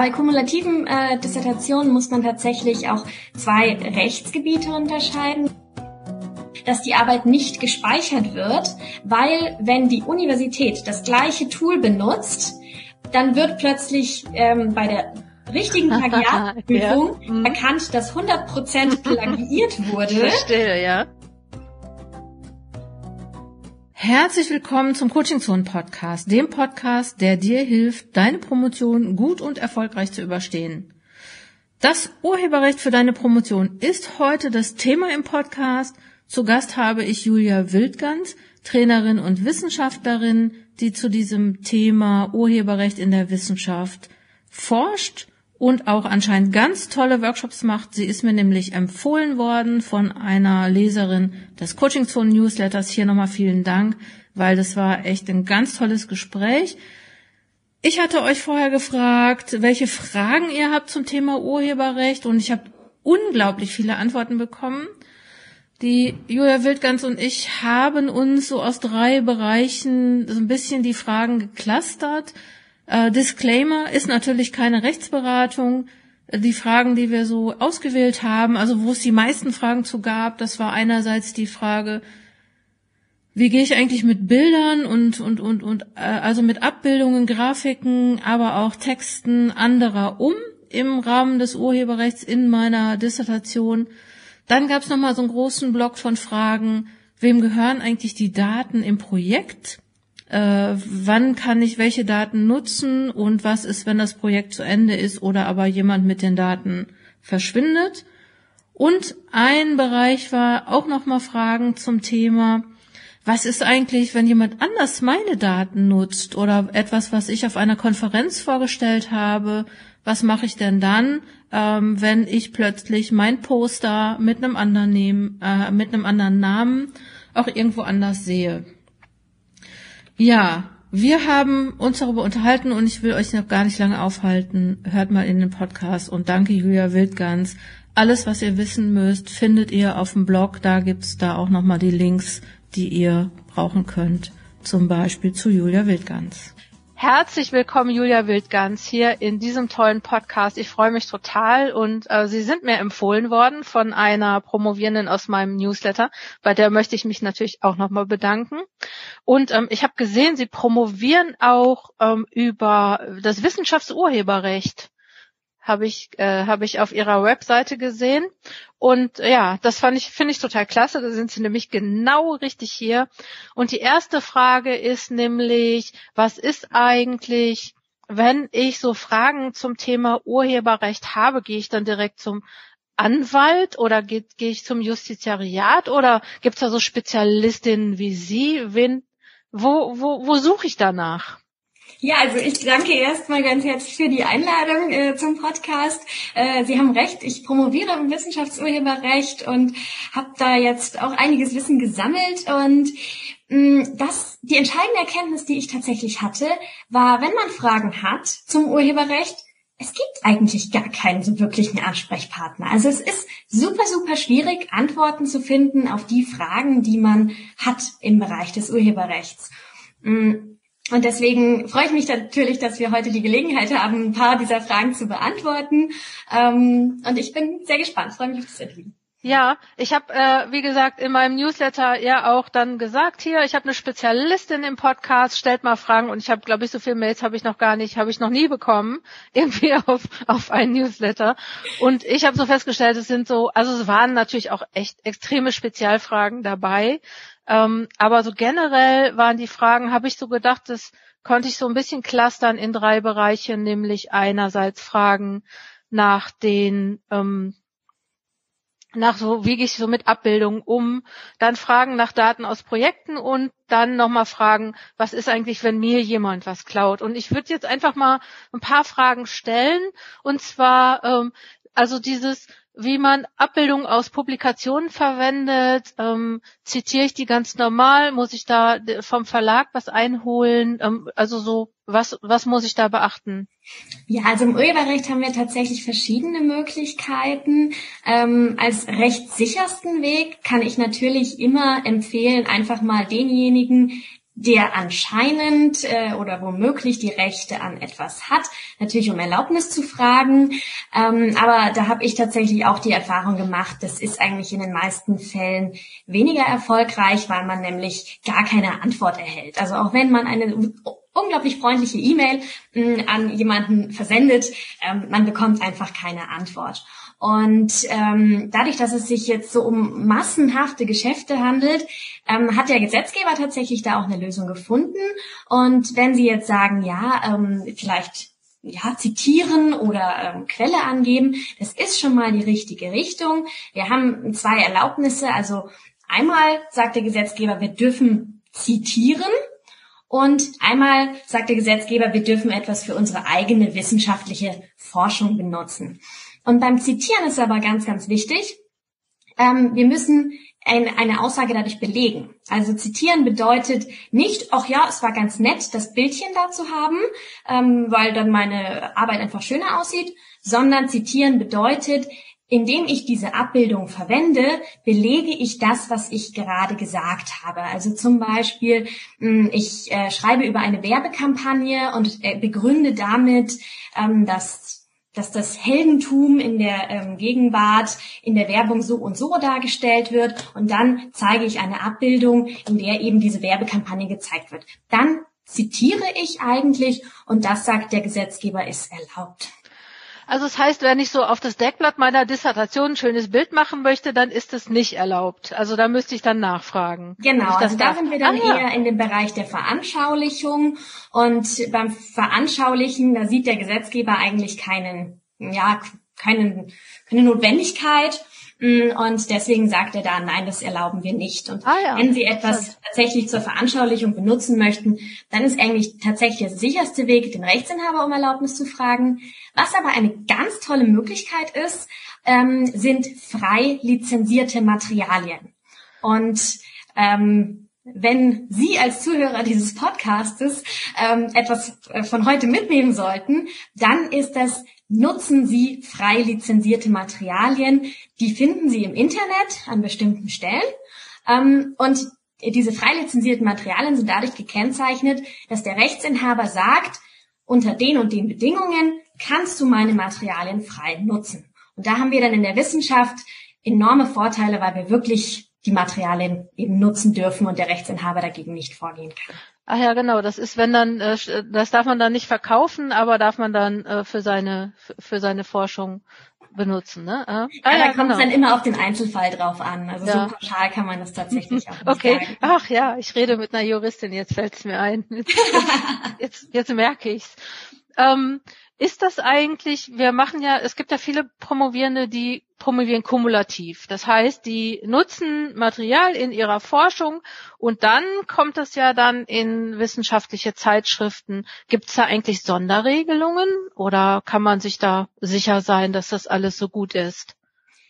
bei kumulativen äh, Dissertationen muss man tatsächlich auch zwei Rechtsgebiete unterscheiden dass die Arbeit nicht gespeichert wird, weil wenn die Universität das gleiche Tool benutzt, dann wird plötzlich ähm, bei der richtigen Plagiatprüfung ja. mhm. erkannt, dass 100% plagiiert wurde. Verstehe, ja. Herzlich willkommen zum Coaching Zone Podcast, dem Podcast, der dir hilft, deine Promotion gut und erfolgreich zu überstehen. Das Urheberrecht für deine Promotion ist heute das Thema im Podcast. Zu Gast habe ich Julia Wildgans, Trainerin und Wissenschaftlerin, die zu diesem Thema Urheberrecht in der Wissenschaft forscht und auch anscheinend ganz tolle Workshops macht. Sie ist mir nämlich empfohlen worden von einer Leserin des Coaching Zone Newsletters. Hier nochmal vielen Dank, weil das war echt ein ganz tolles Gespräch. Ich hatte euch vorher gefragt, welche Fragen ihr habt zum Thema Urheberrecht und ich habe unglaublich viele Antworten bekommen. Die Julia Wildgans und ich haben uns so aus drei Bereichen so ein bisschen die Fragen geklustert. Äh, Disclaimer ist natürlich keine Rechtsberatung. Die Fragen, die wir so ausgewählt haben, also wo es die meisten Fragen zu gab, das war einerseits die Frage, wie gehe ich eigentlich mit Bildern und und und und äh, also mit Abbildungen, Grafiken, aber auch Texten anderer um im Rahmen des Urheberrechts in meiner Dissertation. Dann gab es noch mal so einen großen Block von Fragen, wem gehören eigentlich die Daten im Projekt? Äh, wann kann ich welche Daten nutzen und was ist, wenn das Projekt zu Ende ist oder aber jemand mit den Daten verschwindet. Und ein Bereich war auch nochmal Fragen zum Thema, was ist eigentlich, wenn jemand anders meine Daten nutzt oder etwas, was ich auf einer Konferenz vorgestellt habe, was mache ich denn dann, ähm, wenn ich plötzlich mein Poster mit einem anderen, nehmen, äh, mit einem anderen Namen auch irgendwo anders sehe? Ja, wir haben uns darüber unterhalten und ich will euch noch gar nicht lange aufhalten. Hört mal in den Podcast und danke Julia Wildgans. Alles, was ihr wissen müsst, findet ihr auf dem Blog. Da gibt's da auch nochmal die Links, die ihr brauchen könnt. Zum Beispiel zu Julia Wildgans. Herzlich willkommen, Julia Wildgans, hier in diesem tollen Podcast. Ich freue mich total und äh, Sie sind mir empfohlen worden von einer Promovierenden aus meinem Newsletter. Bei der möchte ich mich natürlich auch nochmal bedanken. Und ähm, ich habe gesehen, Sie promovieren auch ähm, über das Wissenschaftsurheberrecht habe ich äh, habe ich auf ihrer Webseite gesehen und ja, das fand ich finde ich total klasse. Da sind sie nämlich genau richtig hier. Und die erste Frage ist nämlich, was ist eigentlich, wenn ich so Fragen zum Thema Urheberrecht habe, gehe ich dann direkt zum Anwalt oder gehe geh ich zum Justiziariat oder gibt es da so Spezialistinnen wie Sie? Wen, wo, wo, wo suche ich danach? Ja, also ich danke erstmal ganz herzlich für die Einladung äh, zum Podcast. Äh, Sie haben recht, ich promoviere im Wissenschaftsurheberrecht und habe da jetzt auch einiges Wissen gesammelt und mm, das, die entscheidende Erkenntnis, die ich tatsächlich hatte, war, wenn man Fragen hat zum Urheberrecht, es gibt eigentlich gar keinen so wirklichen Ansprechpartner. Also es ist super, super schwierig, Antworten zu finden auf die Fragen, die man hat im Bereich des Urheberrechts. Und deswegen freue ich mich natürlich, dass wir heute die Gelegenheit haben, ein paar dieser Fragen zu beantworten. Ähm, und ich bin sehr gespannt, freue mich auf das Interview. Ja, ich habe, äh, wie gesagt, in meinem Newsletter ja auch dann gesagt, hier, ich habe eine Spezialistin im Podcast, stellt mal Fragen und ich habe, glaube ich, so viele Mails habe ich noch gar nicht, habe ich noch nie bekommen, irgendwie auf, auf ein Newsletter. Und ich habe so festgestellt, es sind so, also es waren natürlich auch echt extreme Spezialfragen dabei. Ähm, aber so generell waren die Fragen, habe ich so gedacht, das konnte ich so ein bisschen clustern in drei Bereiche, nämlich einerseits Fragen nach den ähm, nach so, wie gehe ich so mit Abbildungen um, dann Fragen nach Daten aus Projekten und dann nochmal Fragen, was ist eigentlich, wenn mir jemand was klaut? Und ich würde jetzt einfach mal ein paar Fragen stellen und zwar, ähm, also dieses, wie man Abbildungen aus Publikationen verwendet. Ähm, zitiere ich die ganz normal? Muss ich da vom Verlag was einholen? Ähm, also so, was, was muss ich da beachten? Ja, also im Urheberrecht haben wir tatsächlich verschiedene Möglichkeiten. Ähm, als rechtssichersten Weg kann ich natürlich immer empfehlen, einfach mal denjenigen, der anscheinend äh, oder womöglich die Rechte an etwas hat, natürlich um Erlaubnis zu fragen. Ähm, aber da habe ich tatsächlich auch die Erfahrung gemacht, das ist eigentlich in den meisten Fällen weniger erfolgreich, weil man nämlich gar keine Antwort erhält. Also auch wenn man eine unglaublich freundliche E-Mail mm, an jemanden versendet, ähm, man bekommt einfach keine Antwort. Und ähm, dadurch, dass es sich jetzt so um massenhafte Geschäfte handelt, ähm, hat der Gesetzgeber tatsächlich da auch eine Lösung gefunden. Und wenn Sie jetzt sagen, ja, ähm, vielleicht ja, zitieren oder ähm, Quelle angeben, das ist schon mal die richtige Richtung. Wir haben zwei Erlaubnisse. Also einmal sagt der Gesetzgeber, wir dürfen zitieren. Und einmal sagt der Gesetzgeber, wir dürfen etwas für unsere eigene wissenschaftliche Forschung benutzen. Und beim Zitieren ist aber ganz, ganz wichtig, ähm, wir müssen ein, eine Aussage dadurch belegen. Also zitieren bedeutet nicht, ach ja, es war ganz nett, das Bildchen da zu haben, ähm, weil dann meine Arbeit einfach schöner aussieht, sondern zitieren bedeutet, indem ich diese Abbildung verwende, belege ich das, was ich gerade gesagt habe. Also zum Beispiel, hm, ich äh, schreibe über eine Werbekampagne und äh, begründe damit, ähm, dass dass das Heldentum in der ähm, Gegenwart in der Werbung so und so dargestellt wird und dann zeige ich eine Abbildung, in der eben diese Werbekampagne gezeigt wird. Dann zitiere ich eigentlich und das sagt der Gesetzgeber ist erlaubt. Also das heißt, wenn ich so auf das Deckblatt meiner Dissertation ein schönes Bild machen möchte, dann ist es nicht erlaubt. Also da müsste ich dann nachfragen. Genau, also da sind wir dann ah, eher in dem Bereich der Veranschaulichung. Und beim Veranschaulichen, da sieht der Gesetzgeber eigentlich keinen, ja, keinen, keine Notwendigkeit. Und deswegen sagt er da, nein, das erlauben wir nicht. Und ah, ja. wenn Sie etwas tatsächlich zur Veranschaulichung benutzen möchten, dann ist eigentlich tatsächlich der sicherste Weg, den Rechtsinhaber um Erlaubnis zu fragen. Was aber eine ganz tolle Möglichkeit ist, ähm, sind frei lizenzierte Materialien. Und ähm, wenn Sie als Zuhörer dieses Podcastes ähm, etwas äh, von heute mitnehmen sollten, dann ist das nutzen Sie frei lizenzierte Materialien. Die finden Sie im Internet an bestimmten Stellen. Ähm, und diese frei lizenzierten Materialien sind dadurch gekennzeichnet, dass der Rechtsinhaber sagt, unter den und den Bedingungen kannst du meine Materialien frei nutzen. Und da haben wir dann in der Wissenschaft enorme Vorteile, weil wir wirklich die Materialien eben nutzen dürfen und der Rechtsinhaber dagegen nicht vorgehen kann. Ach ja, genau. Das ist, wenn dann, äh, das darf man dann nicht verkaufen, aber darf man dann äh, für seine für seine Forschung benutzen, ne? Ah, ja, ja, da kommt es genau. dann immer auf den Einzelfall drauf an. Also ja. so pauschal kann man das tatsächlich auch nicht Okay. Sagen. Ach ja, ich rede mit einer Juristin. Jetzt fällt es mir ein. Jetzt, jetzt, jetzt merke ich's. Ähm, ist das eigentlich, wir machen ja, es gibt ja viele Promovierende, die promovieren kumulativ. Das heißt, die nutzen Material in ihrer Forschung und dann kommt es ja dann in wissenschaftliche Zeitschriften. Gibt es da eigentlich Sonderregelungen oder kann man sich da sicher sein, dass das alles so gut ist?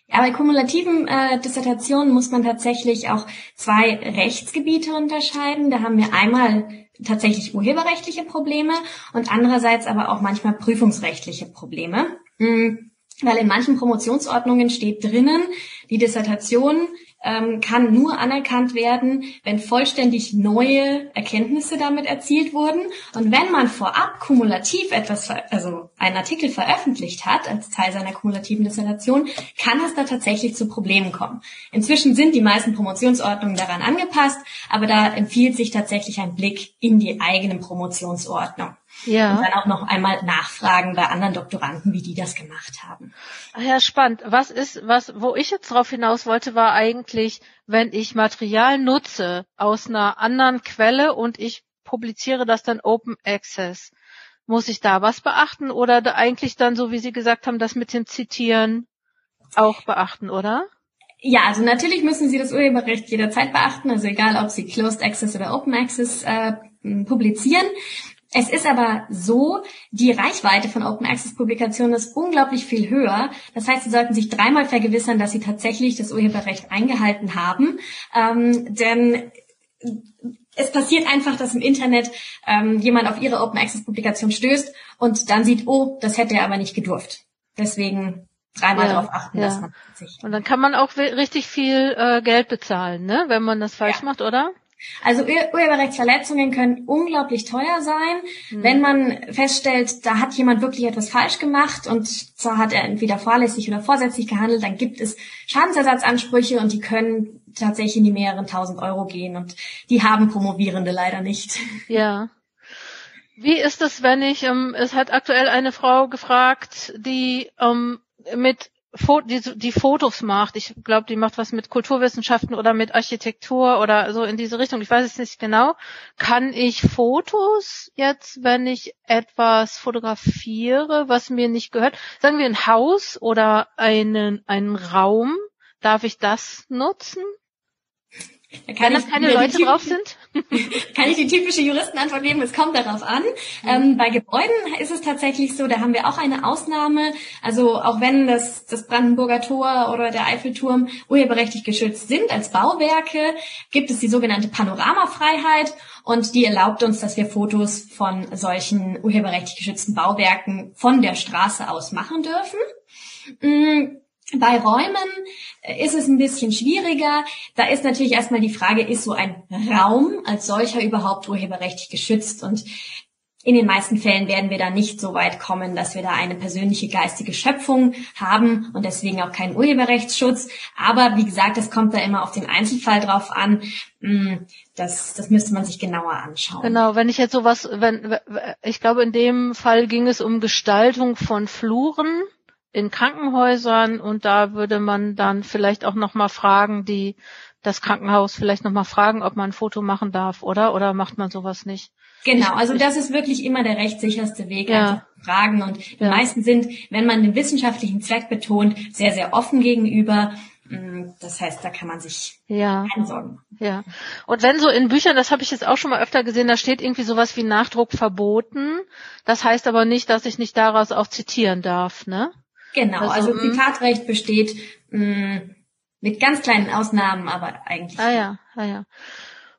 Ja, bei kumulativen äh, Dissertationen muss man tatsächlich auch zwei Rechtsgebiete unterscheiden. Da haben wir einmal tatsächlich urheberrechtliche Probleme und andererseits aber auch manchmal prüfungsrechtliche Probleme. Mhm. Weil in manchen Promotionsordnungen steht drinnen, die Dissertation ähm, kann nur anerkannt werden, wenn vollständig neue Erkenntnisse damit erzielt wurden. Und wenn man vorab kumulativ etwas, also einen Artikel veröffentlicht hat als Teil seiner kumulativen Dissertation, kann es da tatsächlich zu Problemen kommen. Inzwischen sind die meisten Promotionsordnungen daran angepasst, aber da empfiehlt sich tatsächlich ein Blick in die eigene Promotionsordnung. Ja. Und dann auch noch einmal nachfragen bei anderen Doktoranden, wie die das gemacht haben. Ach ja, spannend. Was ist, was, wo ich jetzt drauf hinaus wollte, war eigentlich, wenn ich Material nutze aus einer anderen Quelle und ich publiziere das dann Open Access. Muss ich da was beachten oder da eigentlich dann, so wie Sie gesagt haben, das mit dem Zitieren auch beachten, oder? Ja, also natürlich müssen Sie das Urheberrecht jederzeit beachten, also egal ob Sie Closed Access oder Open Access äh, publizieren. Es ist aber so, die Reichweite von Open Access Publikationen ist unglaublich viel höher. Das heißt, Sie sollten sich dreimal vergewissern, dass Sie tatsächlich das Urheberrecht eingehalten haben. Ähm, denn es passiert einfach, dass im Internet ähm, jemand auf Ihre Open Access Publikation stößt und dann sieht, oh, das hätte er aber nicht gedurft. Deswegen dreimal ja, darauf achten, ja. dass man sich. Und dann kann man auch richtig viel äh, Geld bezahlen, ne, wenn man das falsch ja. macht, oder? Also Urheberrechtsverletzungen können unglaublich teuer sein, mhm. wenn man feststellt, da hat jemand wirklich etwas falsch gemacht und zwar hat er entweder fahrlässig oder vorsätzlich gehandelt, dann gibt es Schadensersatzansprüche und die können tatsächlich in die mehreren tausend Euro gehen und die haben Promovierende leider nicht. Ja. Wie ist es, wenn ich, ähm, es hat aktuell eine Frau gefragt, die ähm, mit die, Fotos macht. Ich glaube, die macht was mit Kulturwissenschaften oder mit Architektur oder so in diese Richtung. Ich weiß es nicht genau. Kann ich Fotos jetzt, wenn ich etwas fotografiere, was mir nicht gehört, sagen wir ein Haus oder einen, einen Raum, darf ich das nutzen? Da kann Wenn das keine Leute drauf sind? kann ich die typische Juristenantwort geben, es kommt darauf an. Mhm. Ähm, bei Gebäuden ist es tatsächlich so, da haben wir auch eine Ausnahme. Also auch wenn das, das Brandenburger Tor oder der Eiffelturm urheberrechtlich geschützt sind als Bauwerke, gibt es die sogenannte Panoramafreiheit und die erlaubt uns, dass wir Fotos von solchen urheberrechtlich geschützten Bauwerken von der Straße aus machen dürfen. Mm, bei Räumen äh, ist es ein bisschen schwieriger. Da ist natürlich erstmal die Frage, ist so ein Raum als solcher überhaupt urheberrechtlich geschützt? Und in den meisten Fällen werden wir da nicht so weit kommen, dass wir da eine persönliche geistige Schöpfung haben und deswegen auch keinen Urheberrechtsschutz. Aber wie gesagt, es kommt da immer auf den Einzelfall drauf an. Hm, das, das müsste man sich genauer anschauen. Genau, wenn ich jetzt sowas, wenn, ich glaube, in dem Fall ging es um Gestaltung von Fluren in Krankenhäusern und da würde man dann vielleicht auch nochmal fragen, die das Krankenhaus vielleicht nochmal fragen, ob man ein Foto machen darf, oder? Oder macht man sowas nicht? Genau, also das ist wirklich immer der rechtssicherste Weg, ja. also fragen. Und die ja. meisten sind, wenn man den wissenschaftlichen Zweck betont, sehr, sehr offen gegenüber. Mm, das heißt, da kann man sich ja. keine Sorgen machen. Ja. Und wenn so in Büchern, das habe ich jetzt auch schon mal öfter gesehen, da steht irgendwie sowas wie Nachdruck verboten. Das heißt aber nicht, dass ich nicht daraus auch zitieren darf, ne? Genau, also, also Zitatrecht besteht mh, mm, mit ganz kleinen Ausnahmen, aber eigentlich. Ah ja, ah ja.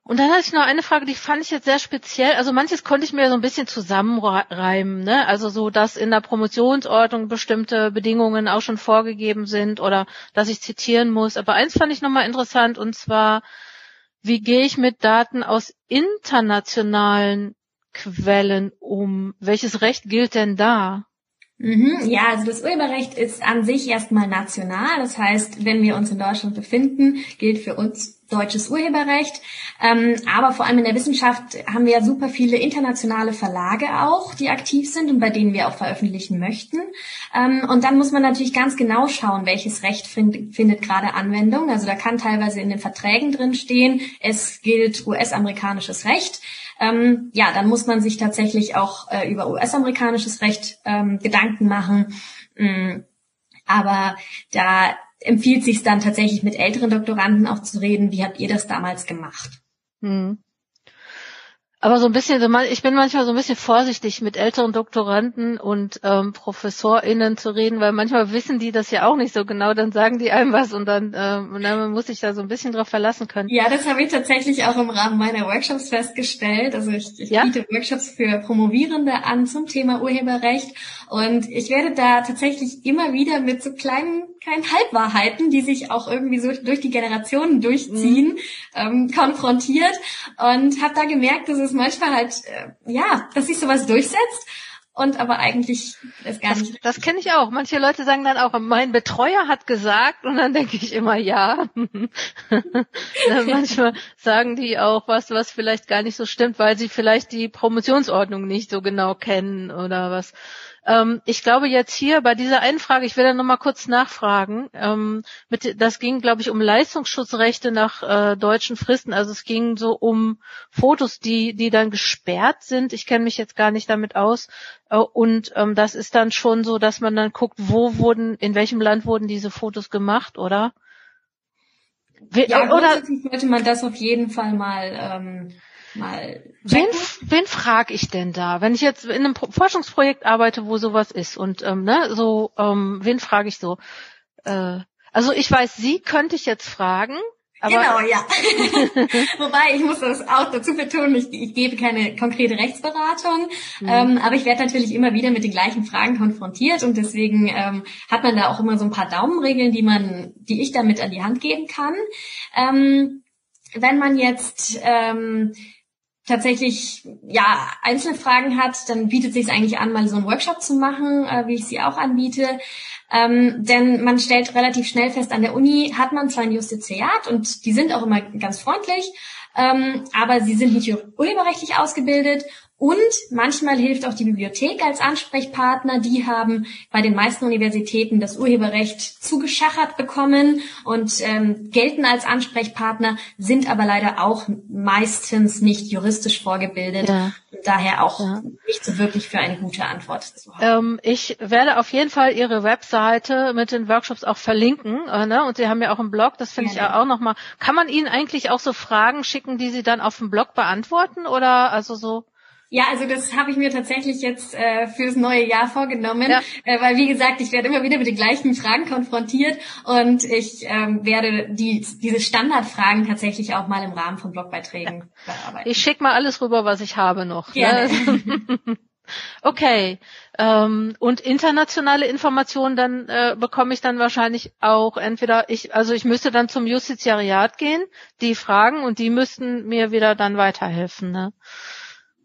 Und dann hatte ich noch eine Frage, die fand ich jetzt sehr speziell. Also manches konnte ich mir so ein bisschen zusammenreimen, ne? Also so, dass in der Promotionsordnung bestimmte Bedingungen auch schon vorgegeben sind oder dass ich zitieren muss. Aber eins fand ich nochmal interessant und zwar, wie gehe ich mit Daten aus internationalen Quellen um? Welches Recht gilt denn da? Mhm, ja, also das Urheberrecht ist an sich erstmal national. Das heißt, wenn wir uns in Deutschland befinden, gilt für uns deutsches Urheberrecht. Ähm, aber vor allem in der Wissenschaft haben wir ja super viele internationale Verlage auch, die aktiv sind und bei denen wir auch veröffentlichen möchten. Ähm, und dann muss man natürlich ganz genau schauen, welches Recht find, findet gerade Anwendung. Also da kann teilweise in den Verträgen drin stehen, es gilt US-amerikanisches Recht ähm, ja, dann muss man sich tatsächlich auch äh, über US-amerikanisches Recht ähm, Gedanken machen. Ähm, aber da empfiehlt sich dann tatsächlich mit älteren Doktoranden auch zu reden. Wie habt ihr das damals gemacht? Hm. Aber so ein bisschen, ich bin manchmal so ein bisschen vorsichtig mit älteren Doktoranden und ähm, ProfessorInnen zu reden, weil manchmal wissen die das ja auch nicht so genau, dann sagen die einem was und dann, ähm, und dann muss ich da so ein bisschen drauf verlassen können. Ja, das habe ich tatsächlich auch im Rahmen meiner Workshops festgestellt. Also ich, ich ja? biete Workshops für Promovierende an zum Thema Urheberrecht und ich werde da tatsächlich immer wieder mit so kleinen kleinen Halbwahrheiten, die sich auch irgendwie so durch die Generationen durchziehen, mhm. ähm, konfrontiert und habe da gemerkt, dass es manchmal halt, äh, ja, dass sich sowas durchsetzt und aber eigentlich ist gar das, nicht. Das kenne ich auch. Manche Leute sagen dann auch, mein Betreuer hat gesagt und dann denke ich immer ja. manchmal sagen die auch was, was vielleicht gar nicht so stimmt, weil sie vielleicht die Promotionsordnung nicht so genau kennen oder was. Ähm, ich glaube jetzt hier bei dieser einen Frage, ich will da nochmal kurz nachfragen. Ähm, mit, das ging, glaube ich, um Leistungsschutzrechte nach äh, deutschen Fristen. Also es ging so um Fotos, die, die dann gesperrt sind. Ich kenne mich jetzt gar nicht damit aus. Äh, und ähm, das ist dann schon so, dass man dann guckt, wo wurden, in welchem Land wurden diese Fotos gemacht, oder? Ja, oder sollte man das auf jeden Fall mal ähm, mal. Wen, wen frage ich denn da, wenn ich jetzt in einem Forschungsprojekt arbeite, wo sowas ist und ähm, ne, so, ähm, wen frage ich so? Äh, also ich weiß, Sie könnte ich jetzt fragen. Aber genau, ja. Wobei ich muss das auch dazu betonen, ich, ich gebe keine konkrete Rechtsberatung, mhm. ähm, aber ich werde natürlich immer wieder mit den gleichen Fragen konfrontiert und deswegen ähm, hat man da auch immer so ein paar Daumenregeln, die man, die ich damit an die Hand geben kann. Ähm, wenn man jetzt ähm, tatsächlich ja einzelne Fragen hat, dann bietet sich eigentlich an, mal so einen Workshop zu machen, äh, wie ich sie auch anbiete. Ähm, denn man stellt relativ schnell fest, an der Uni hat man zwar ein Justiziat und die sind auch immer ganz freundlich, ähm, aber sie sind nicht urheberrechtlich ausgebildet und manchmal hilft auch die Bibliothek als Ansprechpartner. Die haben bei den meisten Universitäten das Urheberrecht zugeschachert bekommen und ähm, gelten als Ansprechpartner, sind aber leider auch meistens nicht juristisch vorgebildet. Ja. Und daher auch ja. nicht so wirklich für eine gute Antwort zu haben. Ähm, ich werde auf jeden Fall Ihre Webseite mit den Workshops auch verlinken. Äh, ne? Und Sie haben ja auch einen Blog, das finde ja, ich ja auch nochmal. Kann man Ihnen eigentlich auch so Fragen schicken, die Sie dann auf dem Blog beantworten? Oder also so? Ja, also das habe ich mir tatsächlich jetzt äh, fürs neue Jahr vorgenommen, ja. äh, weil wie gesagt, ich werde immer wieder mit den gleichen Fragen konfrontiert und ich ähm, werde die, diese Standardfragen tatsächlich auch mal im Rahmen von Blogbeiträgen ja. bearbeiten. Ich schicke mal alles rüber, was ich habe noch. Ne? okay. Ähm, und internationale Informationen dann äh, bekomme ich dann wahrscheinlich auch entweder ich, also ich müsste dann zum Justiziariat gehen, die fragen und die müssten mir wieder dann weiterhelfen. Ne?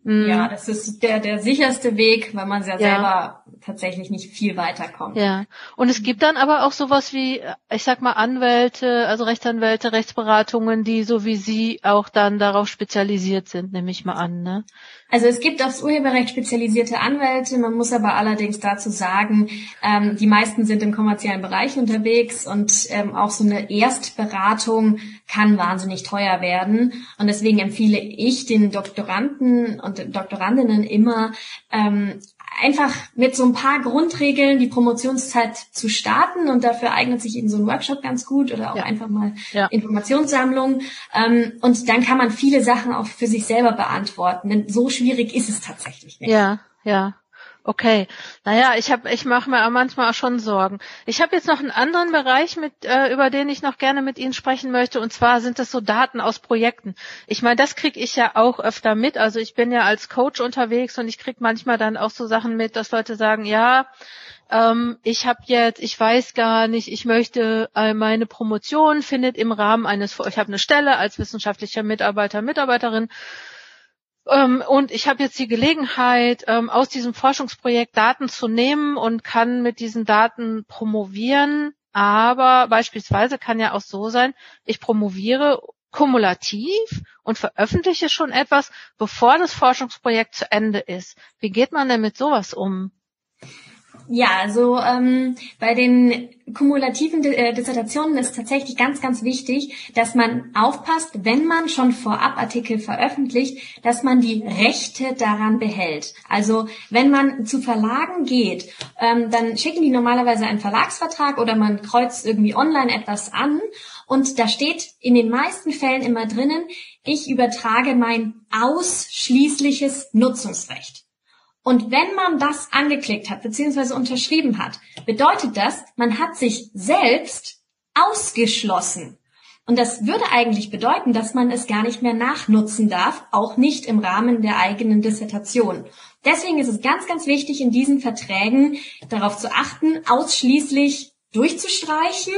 Mhm. Ja, das ist der, der sicherste Weg, weil man ja, ja, selber tatsächlich nicht viel weiterkommt. Ja. Und es gibt dann aber auch sowas wie, ich sag mal, Anwälte, also Rechtsanwälte, Rechtsberatungen, die so wie Sie auch dann darauf spezialisiert sind, nehme ich mal an, ne? Also es gibt aufs Urheberrecht spezialisierte Anwälte, man muss aber allerdings dazu sagen, ähm, die meisten sind im kommerziellen Bereich unterwegs und ähm, auch so eine Erstberatung kann wahnsinnig teuer werden. Und deswegen empfehle ich den Doktoranden und Doktorandinnen immer, ähm, einfach mit so ein paar Grundregeln die Promotionszeit zu starten und dafür eignet sich eben so ein Workshop ganz gut oder auch ja. einfach mal ja. Informationssammlung ähm, und dann kann man viele Sachen auch für sich selber beantworten, denn so schwierig ist es tatsächlich nicht. Ja, ja. Okay, naja, ich habe, ich mache mir manchmal auch schon Sorgen. Ich habe jetzt noch einen anderen Bereich, mit, äh, über den ich noch gerne mit Ihnen sprechen möchte, und zwar sind das so Daten aus Projekten. Ich meine, das kriege ich ja auch öfter mit. Also ich bin ja als Coach unterwegs und ich kriege manchmal dann auch so Sachen mit, dass Leute sagen, ja, ähm, ich habe jetzt, ich weiß gar nicht, ich möchte äh, meine Promotion findet im Rahmen eines, ich habe eine Stelle als wissenschaftlicher Mitarbeiter, Mitarbeiterin und ich habe jetzt die Gelegenheit, ähm, aus diesem Forschungsprojekt Daten zu nehmen und kann mit diesen Daten promovieren. Aber beispielsweise kann ja auch so sein, ich promoviere kumulativ und veröffentliche schon etwas, bevor das Forschungsprojekt zu Ende ist. Wie geht man denn mit sowas um? Ja, also ähm, bei den kumulativen äh, Dissertationen ist tatsächlich ganz, ganz wichtig, dass man aufpasst, wenn man schon vorab Artikel veröffentlicht, dass man die Rechte daran behält. Also wenn man zu Verlagen geht, ähm, dann schicken die normalerweise einen Verlagsvertrag oder man kreuzt irgendwie online etwas an und da steht in den meisten Fällen immer drinnen, ich übertrage mein ausschließliches Nutzungsrecht. Und wenn man das angeklickt hat bzw. unterschrieben hat, bedeutet das, man hat sich selbst ausgeschlossen. Und das würde eigentlich bedeuten, dass man es gar nicht mehr nachnutzen darf, auch nicht im Rahmen der eigenen Dissertation. Deswegen ist es ganz, ganz wichtig, in diesen Verträgen darauf zu achten, ausschließlich durchzustreichen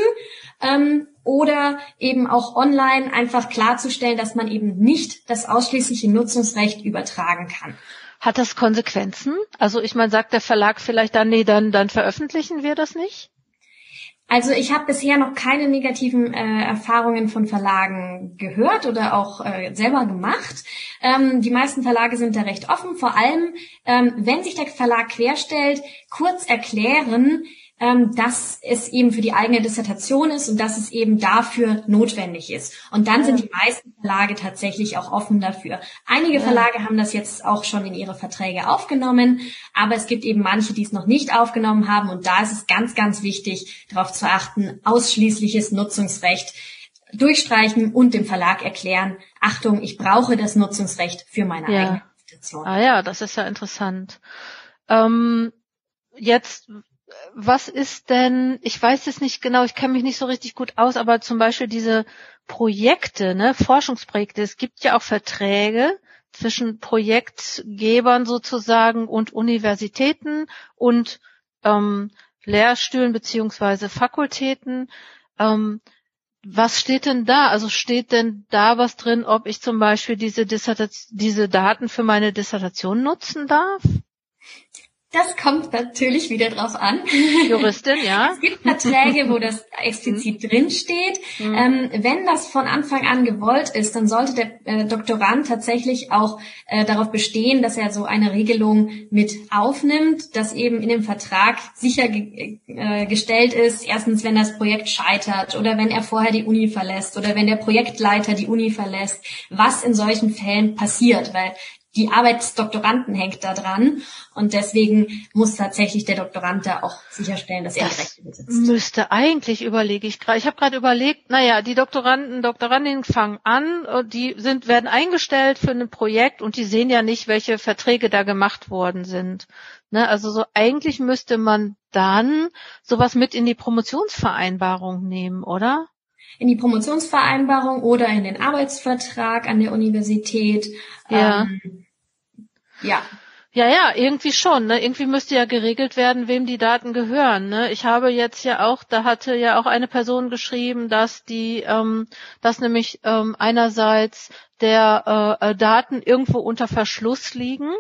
ähm, oder eben auch online einfach klarzustellen, dass man eben nicht das ausschließliche Nutzungsrecht übertragen kann. Hat das Konsequenzen? Also ich meine, sagt der Verlag vielleicht dann, nee, dann, dann veröffentlichen wir das nicht? Also ich habe bisher noch keine negativen äh, Erfahrungen von Verlagen gehört oder auch äh, selber gemacht. Ähm, die meisten Verlage sind da recht offen. Vor allem, ähm, wenn sich der Verlag querstellt, kurz erklären, ähm, dass es eben für die eigene Dissertation ist und dass es eben dafür notwendig ist. Und dann sind die meisten Verlage tatsächlich auch offen dafür. Einige Verlage haben das jetzt auch schon in ihre Verträge aufgenommen, aber es gibt eben manche, die es noch nicht aufgenommen haben. Und da ist es ganz, ganz wichtig, darauf zu achten, ausschließliches Nutzungsrecht durchstreichen und dem Verlag erklären, Achtung, ich brauche das Nutzungsrecht für meine ja. eigene Dissertation. Ah ja, das ist ja interessant. Ähm, jetzt was ist denn, ich weiß es nicht genau, ich kenne mich nicht so richtig gut aus, aber zum Beispiel diese Projekte, ne, Forschungsprojekte, es gibt ja auch Verträge zwischen Projektgebern sozusagen und Universitäten und ähm, Lehrstühlen beziehungsweise Fakultäten. Ähm, was steht denn da? Also steht denn da was drin, ob ich zum Beispiel diese, Dissertation, diese Daten für meine Dissertation nutzen darf? Das kommt natürlich wieder drauf an. Juristin, ja. Es gibt Verträge, wo das explizit mhm. drinsteht. Mhm. Ähm, wenn das von Anfang an gewollt ist, dann sollte der äh, Doktorand tatsächlich auch äh, darauf bestehen, dass er so eine Regelung mit aufnimmt, dass eben in dem Vertrag sichergestellt äh, ist, erstens, wenn das Projekt scheitert oder wenn er vorher die Uni verlässt oder wenn der Projektleiter die Uni verlässt, was in solchen Fällen passiert, weil die Arbeit des Doktoranden hängt da dran und deswegen muss tatsächlich der Doktorand da auch sicherstellen, dass er das die Rechte besitzt. Müsste eigentlich überlege ich gerade. Ich habe gerade überlegt, naja, die Doktoranden, Doktorandinnen fangen an, die sind werden eingestellt für ein Projekt und die sehen ja nicht, welche Verträge da gemacht worden sind. Ne, also so eigentlich müsste man dann sowas mit in die Promotionsvereinbarung nehmen, oder? In die Promotionsvereinbarung oder in den Arbeitsvertrag an der Universität. Ja. Ähm, ja. Ja, ja, irgendwie schon. Ne? Irgendwie müsste ja geregelt werden, wem die Daten gehören. Ne? Ich habe jetzt ja auch, da hatte ja auch eine Person geschrieben, dass die, ähm, dass nämlich ähm, einerseits der äh, äh Daten irgendwo unter Verschluss liegen.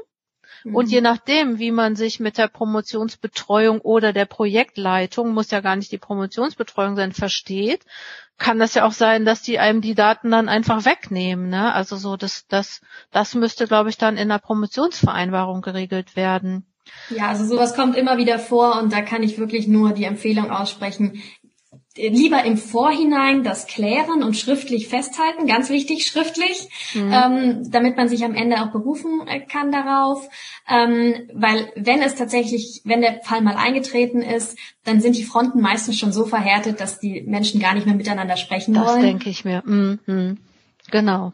Und je mhm. nachdem, wie man sich mit der Promotionsbetreuung oder der Projektleitung, muss ja gar nicht die Promotionsbetreuung sein, versteht, kann das ja auch sein, dass die einem die Daten dann einfach wegnehmen. Ne? Also so, das, das, das müsste, glaube ich, dann in der Promotionsvereinbarung geregelt werden. Ja, also sowas kommt immer wieder vor und da kann ich wirklich nur die Empfehlung aussprechen, lieber im Vorhinein das klären und schriftlich festhalten, ganz wichtig, schriftlich, mhm. ähm, damit man sich am Ende auch berufen äh, kann darauf. Ähm, weil wenn es tatsächlich, wenn der Fall mal eingetreten ist, dann sind die Fronten meistens schon so verhärtet, dass die Menschen gar nicht mehr miteinander sprechen das wollen. Das denke ich mir. Mhm. Genau.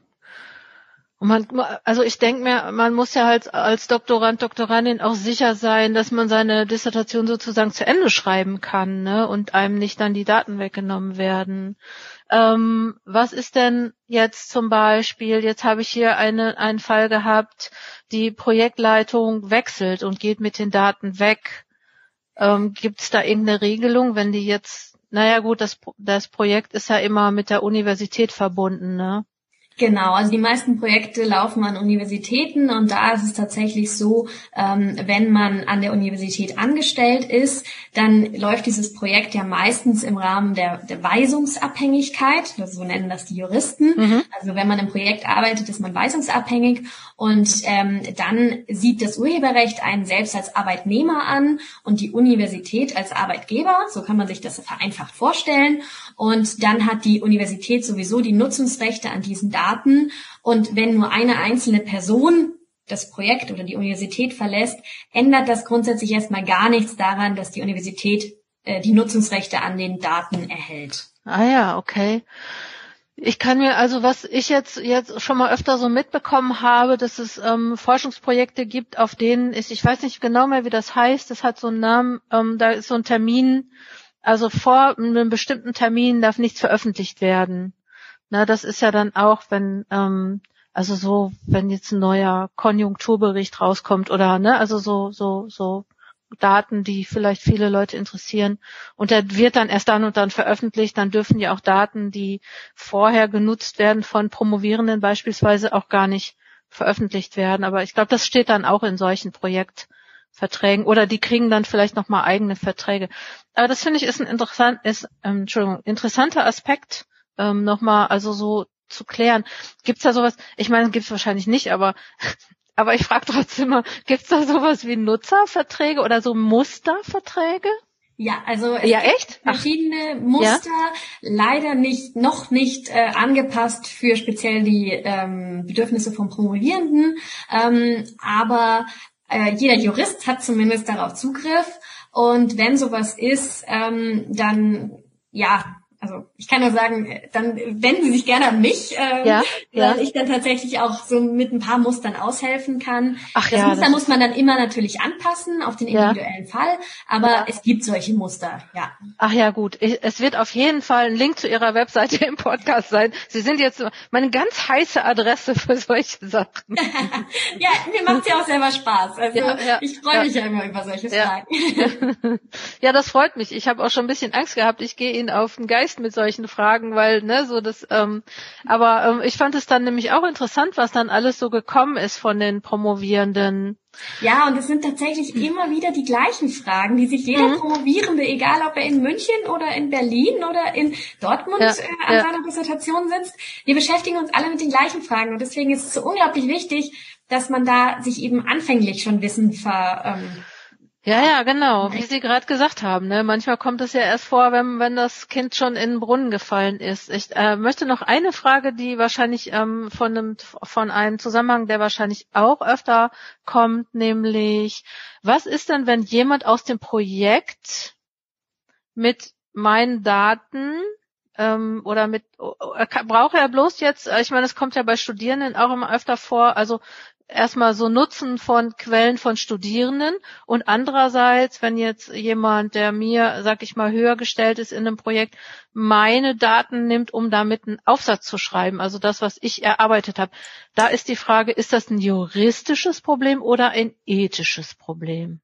Und man, also ich denke mir, man muss ja halt als Doktorand, Doktorandin auch sicher sein, dass man seine Dissertation sozusagen zu Ende schreiben kann, ne? Und einem nicht dann die Daten weggenommen werden. Ähm, was ist denn jetzt zum Beispiel, jetzt habe ich hier eine, einen Fall gehabt, die Projektleitung wechselt und geht mit den Daten weg. Ähm, Gibt es da irgendeine Regelung, wenn die jetzt, naja gut, das, das Projekt ist ja immer mit der Universität verbunden, ne? Genau, also die meisten Projekte laufen an Universitäten und da ist es tatsächlich so, ähm, wenn man an der Universität angestellt ist, dann läuft dieses Projekt ja meistens im Rahmen der, der Weisungsabhängigkeit, so nennen das die Juristen. Mhm. Also wenn man im Projekt arbeitet, ist man weisungsabhängig und ähm, dann sieht das Urheberrecht einen selbst als Arbeitnehmer an und die Universität als Arbeitgeber. So kann man sich das vereinfacht vorstellen. Und dann hat die Universität sowieso die Nutzungsrechte an diesen Daten Daten. Und wenn nur eine einzelne Person das Projekt oder die Universität verlässt, ändert das grundsätzlich erstmal gar nichts daran, dass die Universität äh, die Nutzungsrechte an den Daten erhält. Ah ja, okay. Ich kann mir also, was ich jetzt jetzt schon mal öfter so mitbekommen habe, dass es ähm, Forschungsprojekte gibt, auf denen ist, ich weiß nicht genau mehr, wie das heißt, das hat so einen Namen, ähm, da ist so ein Termin, also vor einem bestimmten Termin darf nichts veröffentlicht werden. Na, das ist ja dann auch, wenn, ähm, also so, wenn jetzt ein neuer Konjunkturbericht rauskommt oder, ne, also so, so, so Daten, die vielleicht viele Leute interessieren. Und der wird dann erst dann und dann veröffentlicht. Dann dürfen ja auch Daten, die vorher genutzt werden von Promovierenden beispielsweise, auch gar nicht veröffentlicht werden. Aber ich glaube, das steht dann auch in solchen Projektverträgen oder die kriegen dann vielleicht nochmal eigene Verträge. Aber das finde ich ist ein interessant, ist, ähm, Entschuldigung, interessanter Aspekt ähm, nochmal, also so zu klären. Gibt's da sowas? Ich meine, gibt's wahrscheinlich nicht, aber aber ich frage trotzdem mal, gibt's da sowas wie Nutzerverträge oder so Musterverträge? Ja, also es ja, echt? verschiedene Muster, ja? leider nicht noch nicht äh, angepasst für speziell die ähm, Bedürfnisse von Promovierenden, ähm, aber äh, jeder Jurist hat zumindest darauf Zugriff und wenn sowas ist, ähm, dann ja, also ich kann nur sagen, dann wenden Sie sich gerne an mich, ähm, ja, ja. weil ich dann tatsächlich auch so mit ein paar Mustern aushelfen kann. Ach das ja, Muster das muss man dann immer natürlich anpassen auf den individuellen ja. Fall, aber ja. es gibt solche Muster, ja. Ach ja, gut. Es wird auf jeden Fall ein Link zu Ihrer Webseite im Podcast sein. Sie sind jetzt meine ganz heiße Adresse für solche Sachen. ja, mir macht ja auch selber Spaß. Also ich freue mich ja immer über solche Fragen. ja, das freut mich. Ich habe auch schon ein bisschen Angst gehabt. Ich gehe Ihnen auf den Geist recht mit solchen Fragen, weil, ne, so das, ähm, aber ähm, ich fand es dann nämlich auch interessant, was dann alles so gekommen ist von den Promovierenden. Ja, und es sind tatsächlich immer wieder die gleichen Fragen, die sich jeder mhm. Promovierende, egal ob er in München oder in Berlin oder in Dortmund ja, äh, an ja. seiner Dissertation sitzt, wir beschäftigen uns alle mit den gleichen Fragen. Und deswegen ist es so unglaublich wichtig, dass man da sich eben anfänglich schon Wissen ver, ähm, ja, ja, genau, wie Sie gerade gesagt haben. Ne? Manchmal kommt es ja erst vor, wenn, wenn das Kind schon in den Brunnen gefallen ist. Ich äh, möchte noch eine Frage, die wahrscheinlich ähm, von, einem, von einem Zusammenhang, der wahrscheinlich auch öfter kommt, nämlich, was ist denn, wenn jemand aus dem Projekt mit meinen Daten ähm, oder mit äh, braucht er bloß jetzt, äh, ich meine, es kommt ja bei Studierenden auch immer öfter vor, also erstmal so Nutzen von Quellen von Studierenden und andererseits, wenn jetzt jemand, der mir, sag ich mal, höher gestellt ist in einem Projekt, meine Daten nimmt, um damit einen Aufsatz zu schreiben, also das, was ich erarbeitet habe, da ist die Frage, ist das ein juristisches Problem oder ein ethisches Problem?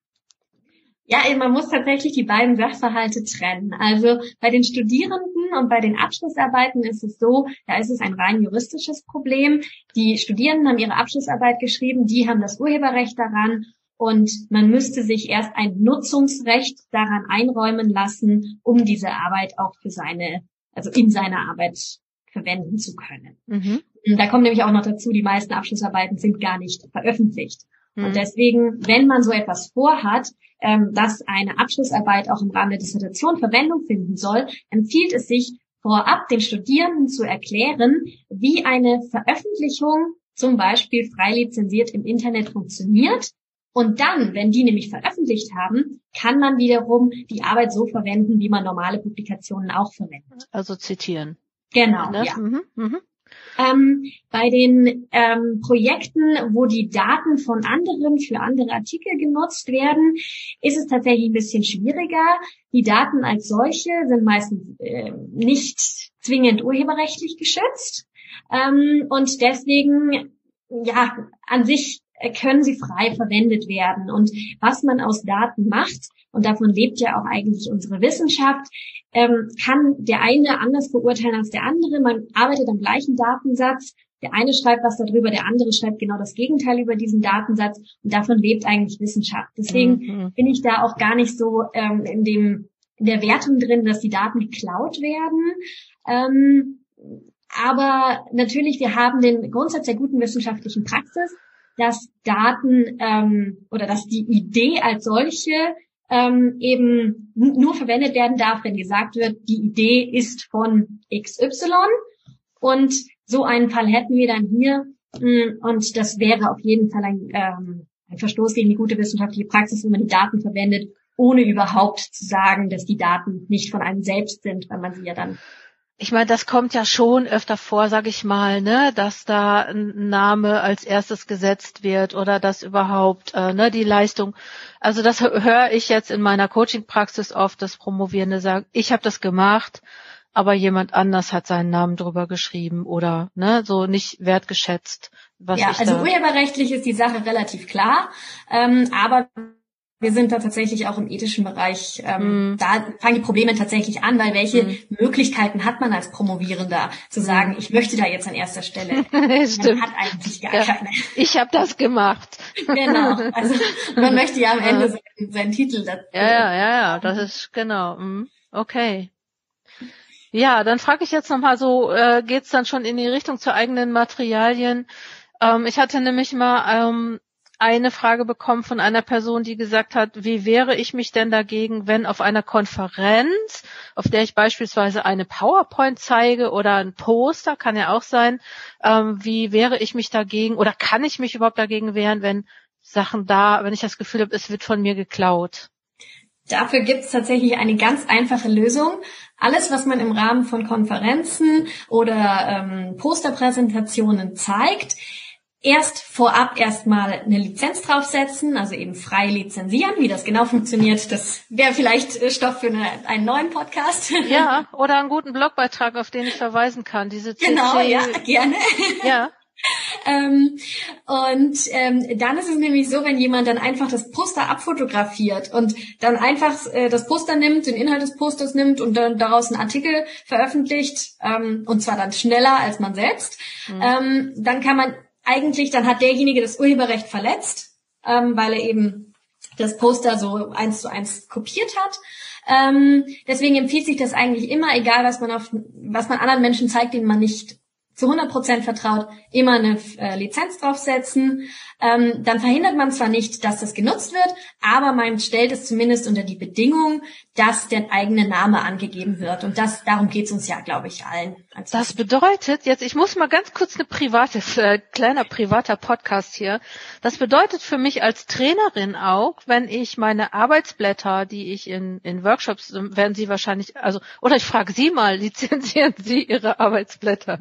Ja, man muss tatsächlich die beiden Sachverhalte trennen. Also bei den Studierenden und bei den Abschlussarbeiten ist es so, da ist es ein rein juristisches Problem. Die Studierenden haben ihre Abschlussarbeit geschrieben, die haben das Urheberrecht daran und man müsste sich erst ein Nutzungsrecht daran einräumen lassen, um diese Arbeit auch für seine, also in seiner Arbeit verwenden zu können. Mhm. Da kommt nämlich auch noch dazu, die meisten Abschlussarbeiten sind gar nicht veröffentlicht. Mhm. Und deswegen, wenn man so etwas vorhat, ähm, dass eine Abschlussarbeit auch im Rahmen der Dissertation Verwendung finden soll, empfiehlt es sich, vorab den Studierenden zu erklären, wie eine Veröffentlichung zum Beispiel frei lizenziert im Internet funktioniert. Und dann, wenn die nämlich veröffentlicht haben, kann man wiederum die Arbeit so verwenden, wie man normale Publikationen auch verwendet. Also zitieren. Genau. Ne? Ja. Mhm, mh. Ähm, bei den ähm, Projekten, wo die Daten von anderen für andere Artikel genutzt werden, ist es tatsächlich ein bisschen schwieriger. Die Daten als solche sind meistens äh, nicht zwingend urheberrechtlich geschützt. Ähm, und deswegen, ja, an sich können sie frei verwendet werden. Und was man aus Daten macht, und davon lebt ja auch eigentlich unsere Wissenschaft, ähm, kann der eine anders beurteilen als der andere. Man arbeitet am gleichen Datensatz. Der eine schreibt was darüber, der andere schreibt genau das Gegenteil über diesen Datensatz. Und davon lebt eigentlich Wissenschaft. Deswegen mhm. bin ich da auch gar nicht so ähm, in dem in der Wertung drin, dass die Daten geklaut werden. Ähm, aber natürlich, wir haben den Grundsatz der guten wissenschaftlichen Praxis, dass Daten ähm, oder dass die Idee als solche ähm, eben nur verwendet werden darf, wenn gesagt wird, die Idee ist von XY. Und so einen Fall hätten wir dann hier. Mm, und das wäre auf jeden Fall ein, ähm, ein Verstoß gegen die gute wissenschaftliche Praxis, wenn man die Daten verwendet, ohne überhaupt zu sagen, dass die Daten nicht von einem selbst sind, weil man sie ja dann ich meine, das kommt ja schon öfter vor, sag ich mal, ne, dass da ein Name als erstes gesetzt wird oder dass überhaupt äh, ne, die Leistung. Also das höre ich jetzt in meiner Coaching-Praxis oft, dass Promovierende sagen, ich habe das gemacht, aber jemand anders hat seinen Namen drüber geschrieben oder ne, so nicht wertgeschätzt. Was ja, also urheberrechtlich ist die Sache relativ klar, ähm, aber wir sind da tatsächlich auch im ethischen Bereich, ähm, mm. da fangen die Probleme tatsächlich an, weil welche mm. Möglichkeiten hat man als Promovierender zu mhm. sagen, ich möchte da jetzt an erster Stelle. man hat eigentlich gar ja. keine. Ich habe das gemacht. genau. Also man möchte ja am Ende seinen, seinen Titel dazu. Ja, ja, ja, ja, das ist genau. Mhm. Okay. Ja, dann frage ich jetzt nochmal so, äh, geht's dann schon in die Richtung zu eigenen Materialien? Ähm, ich hatte nämlich mal ähm, eine Frage bekommen von einer Person, die gesagt hat, wie wehre ich mich denn dagegen, wenn auf einer Konferenz, auf der ich beispielsweise eine PowerPoint zeige oder ein Poster, kann ja auch sein, ähm, wie wehre ich mich dagegen oder kann ich mich überhaupt dagegen wehren, wenn Sachen da, wenn ich das Gefühl habe, es wird von mir geklaut? Dafür gibt es tatsächlich eine ganz einfache Lösung. Alles, was man im Rahmen von Konferenzen oder ähm, Posterpräsentationen zeigt, erst vorab erstmal eine Lizenz draufsetzen, also eben frei lizenzieren. Wie das genau funktioniert, das wäre vielleicht äh, Stoff für eine, einen neuen Podcast. Ja, oder einen guten Blogbeitrag, auf den ich verweisen kann. Diese CC Genau, ja, gerne. Ja. Ähm, und ähm, dann ist es nämlich so, wenn jemand dann einfach das Poster abfotografiert und dann einfach äh, das Poster nimmt, den Inhalt des Posters nimmt und dann daraus einen Artikel veröffentlicht, ähm, und zwar dann schneller als man selbst, mhm. ähm, dann kann man eigentlich, dann hat derjenige das Urheberrecht verletzt, ähm, weil er eben das Poster so eins zu eins kopiert hat. Ähm, deswegen empfiehlt sich das eigentlich immer, egal was man auf, was man anderen Menschen zeigt, denen man nicht zu 100% vertraut, immer eine äh, Lizenz draufsetzen. Ähm, dann verhindert man zwar nicht, dass das genutzt wird, aber man stellt es zumindest unter die Bedingung, dass der eigene Name angegeben wird. Und das, darum geht's uns ja, glaube ich, allen. Das bedeutet, jetzt, ich muss mal ganz kurz eine private, äh, kleiner privater Podcast hier. Das bedeutet für mich als Trainerin auch, wenn ich meine Arbeitsblätter, die ich in, in Workshops, werden Sie wahrscheinlich, also, oder ich frage Sie mal, lizenzieren Sie Ihre Arbeitsblätter?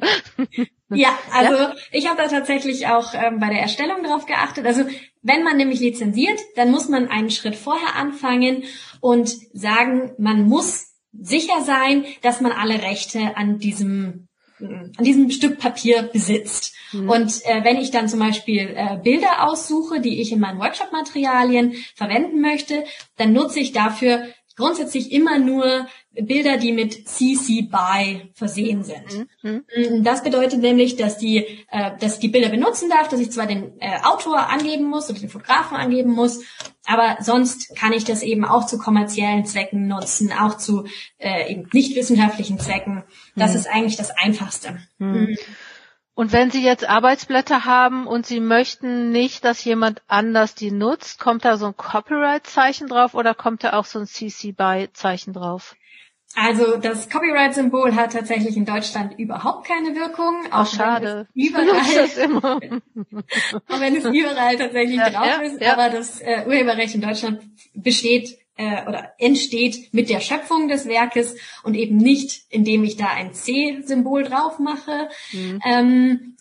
Ja, also ja? ich habe da tatsächlich auch ähm, bei der Erstellung drauf geachtet. Also wenn man nämlich lizenziert, dann muss man einen Schritt vorher anfangen und sagen, man muss sicher sein, dass man alle Rechte an diesem an diesem Stück Papier besitzt. Mhm. Und äh, wenn ich dann zum Beispiel äh, Bilder aussuche, die ich in meinen Workshop-Materialien verwenden möchte, dann nutze ich dafür grundsätzlich immer nur Bilder, die mit CC BY versehen sind. Mhm. mhm. Das bedeutet nämlich, dass die, äh, dass die Bilder benutzen darf, dass ich zwar den äh, Autor angeben muss oder den Fotografen angeben muss, aber sonst kann ich das eben auch zu kommerziellen Zwecken nutzen, auch zu äh, eben nicht wissenschaftlichen Zwecken. Das mhm. ist eigentlich das Einfachste. Mhm. mhm. Und wenn Sie jetzt Arbeitsblätter haben und Sie möchten nicht, dass jemand anders die nutzt, kommt da so ein Copyright-Zeichen drauf oder kommt da auch so ein CC-BY-Zeichen drauf? Also das Copyright-Symbol hat tatsächlich in Deutschland überhaupt keine Wirkung. Auch oh, schade. Überall, auch wenn es überall tatsächlich ja, drauf ja, ist, ja. aber das äh, Urheberrecht in Deutschland besteht äh, oder entsteht mit der Schöpfung des Werkes und eben nicht, indem ich da ein C-Symbol drauf mache. Mhm. Ähm,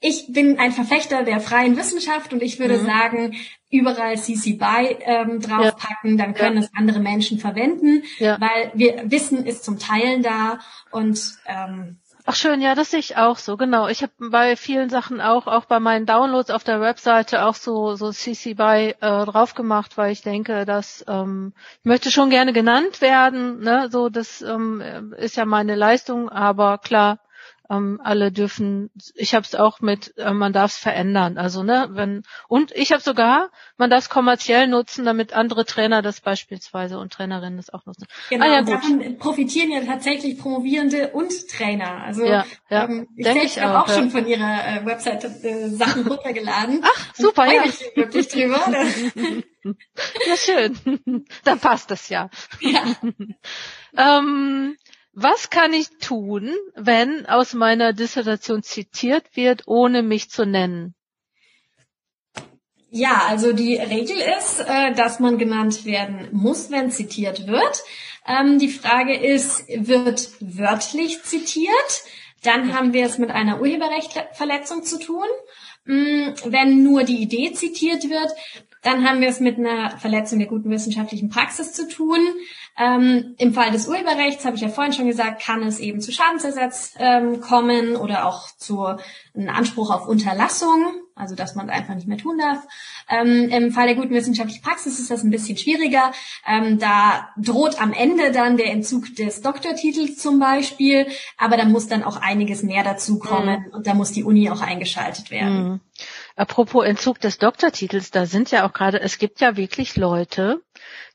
ich bin ein Verfechter der freien Wissenschaft und ich würde mhm. sagen, überall CC BY ähm, draufpacken, ja. dann können ja. es andere Menschen verwenden, ja. weil wir Wissen ist zum Teilen da und ähm, Ach schön, ja, das sehe ich auch so, genau. Ich habe bei vielen Sachen auch, auch bei meinen Downloads auf der Webseite auch so so CC BY äh, drauf gemacht, weil ich denke, dass ähm, ich möchte schon gerne genannt werden, ne, so das ähm, ist ja meine Leistung, aber klar, ähm, alle dürfen, ich habe es auch mit, äh, man darf es verändern. Also ne, wenn und ich habe sogar, man darf es kommerziell nutzen, damit andere Trainer das beispielsweise und Trainerinnen das auch nutzen. Genau, ah, ja, davon profitieren ja tatsächlich Promovierende und Trainer. Also ja, ja, ähm, ich selbst habe auch, auch schon von ihrer äh, Webseite äh, Sachen runtergeladen. Ach, super, ja. Ich wirklich drüber. ja, schön. Dann passt das ja. Ja. ähm, was kann ich tun, wenn aus meiner Dissertation zitiert wird, ohne mich zu nennen? Ja, also die Regel ist, äh, dass man genannt werden muss, wenn zitiert wird. Ähm, die Frage ist, wird wörtlich zitiert? Dann haben wir es mit einer Urheberrechtsverletzung zu tun. Mm, wenn nur die Idee zitiert wird, dann haben wir es mit einer Verletzung der guten wissenschaftlichen Praxis zu tun. Ähm, Im Fall des Urheberrechts, habe ich ja vorhin schon gesagt, kann es eben zu Schadensersatz ähm, kommen oder auch zu einem Anspruch auf Unterlassung, also dass man es einfach nicht mehr tun darf. Ähm, Im Fall der guten wissenschaftlichen Praxis ist das ein bisschen schwieriger. Ähm, da droht am Ende dann der Entzug des Doktortitels zum Beispiel, aber da muss dann auch einiges mehr dazu kommen mhm. und da muss die Uni auch eingeschaltet werden. Mhm. Apropos Entzug des Doktortitels, da sind ja auch gerade, es gibt ja wirklich Leute,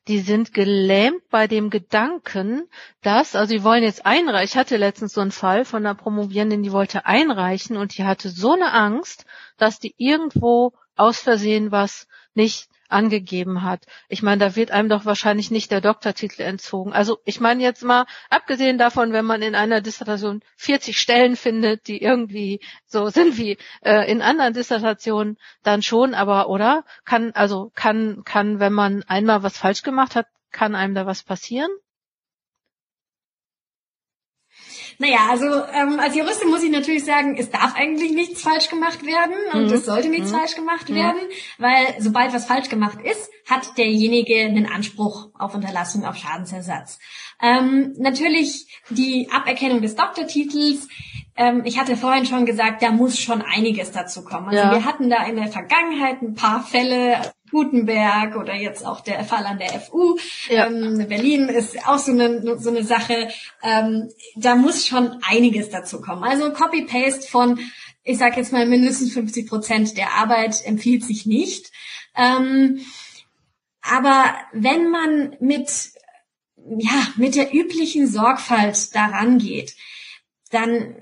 die sind gelähmt bei dem Gedanken, dass, also die wollen jetzt einreichen, ich hatte letztens so einen Fall von einer Promovierenden, die wollte einreichen und die hatte so eine Angst, dass die irgendwo aus Versehen was nicht angegeben hat. Ich meine, da wird einem doch wahrscheinlich nicht der Doktortitel entzogen. Also ich meine jetzt mal, abgesehen davon, wenn man in einer Dissertation 40 Stellen findet, die irgendwie so sind wie äh, in anderen Dissertationen, dann schon, aber oder? Kann, also kann, kann, wenn man einmal was falsch gemacht hat, kann einem da was passieren? Naja, also ähm, als Juristin muss ich natürlich sagen, es darf eigentlich nichts falsch gemacht werden und mhm. es sollte nichts mhm. falsch gemacht mhm. werden, weil sobald was falsch gemacht ist, hat derjenige einen Anspruch auf Unterlassung, auf Schadensersatz. Ähm, natürlich die Aberkennung des Doktortitels ähm, ich hatte vorhin schon gesagt, da muss schon einiges dazu kommen. Also ja. wir hatten da in der Vergangenheit ein paar Fälle, Gutenberg oder jetzt auch der Fall an der FU. Ja. Ähm, Berlin ist auch so eine, so eine Sache. Ähm, da muss schon einiges dazu kommen. Also Copy-Paste von, ich sage jetzt mal mindestens 50 Prozent der Arbeit empfiehlt sich nicht. Ähm, aber wenn man mit ja mit der üblichen Sorgfalt daran geht, dann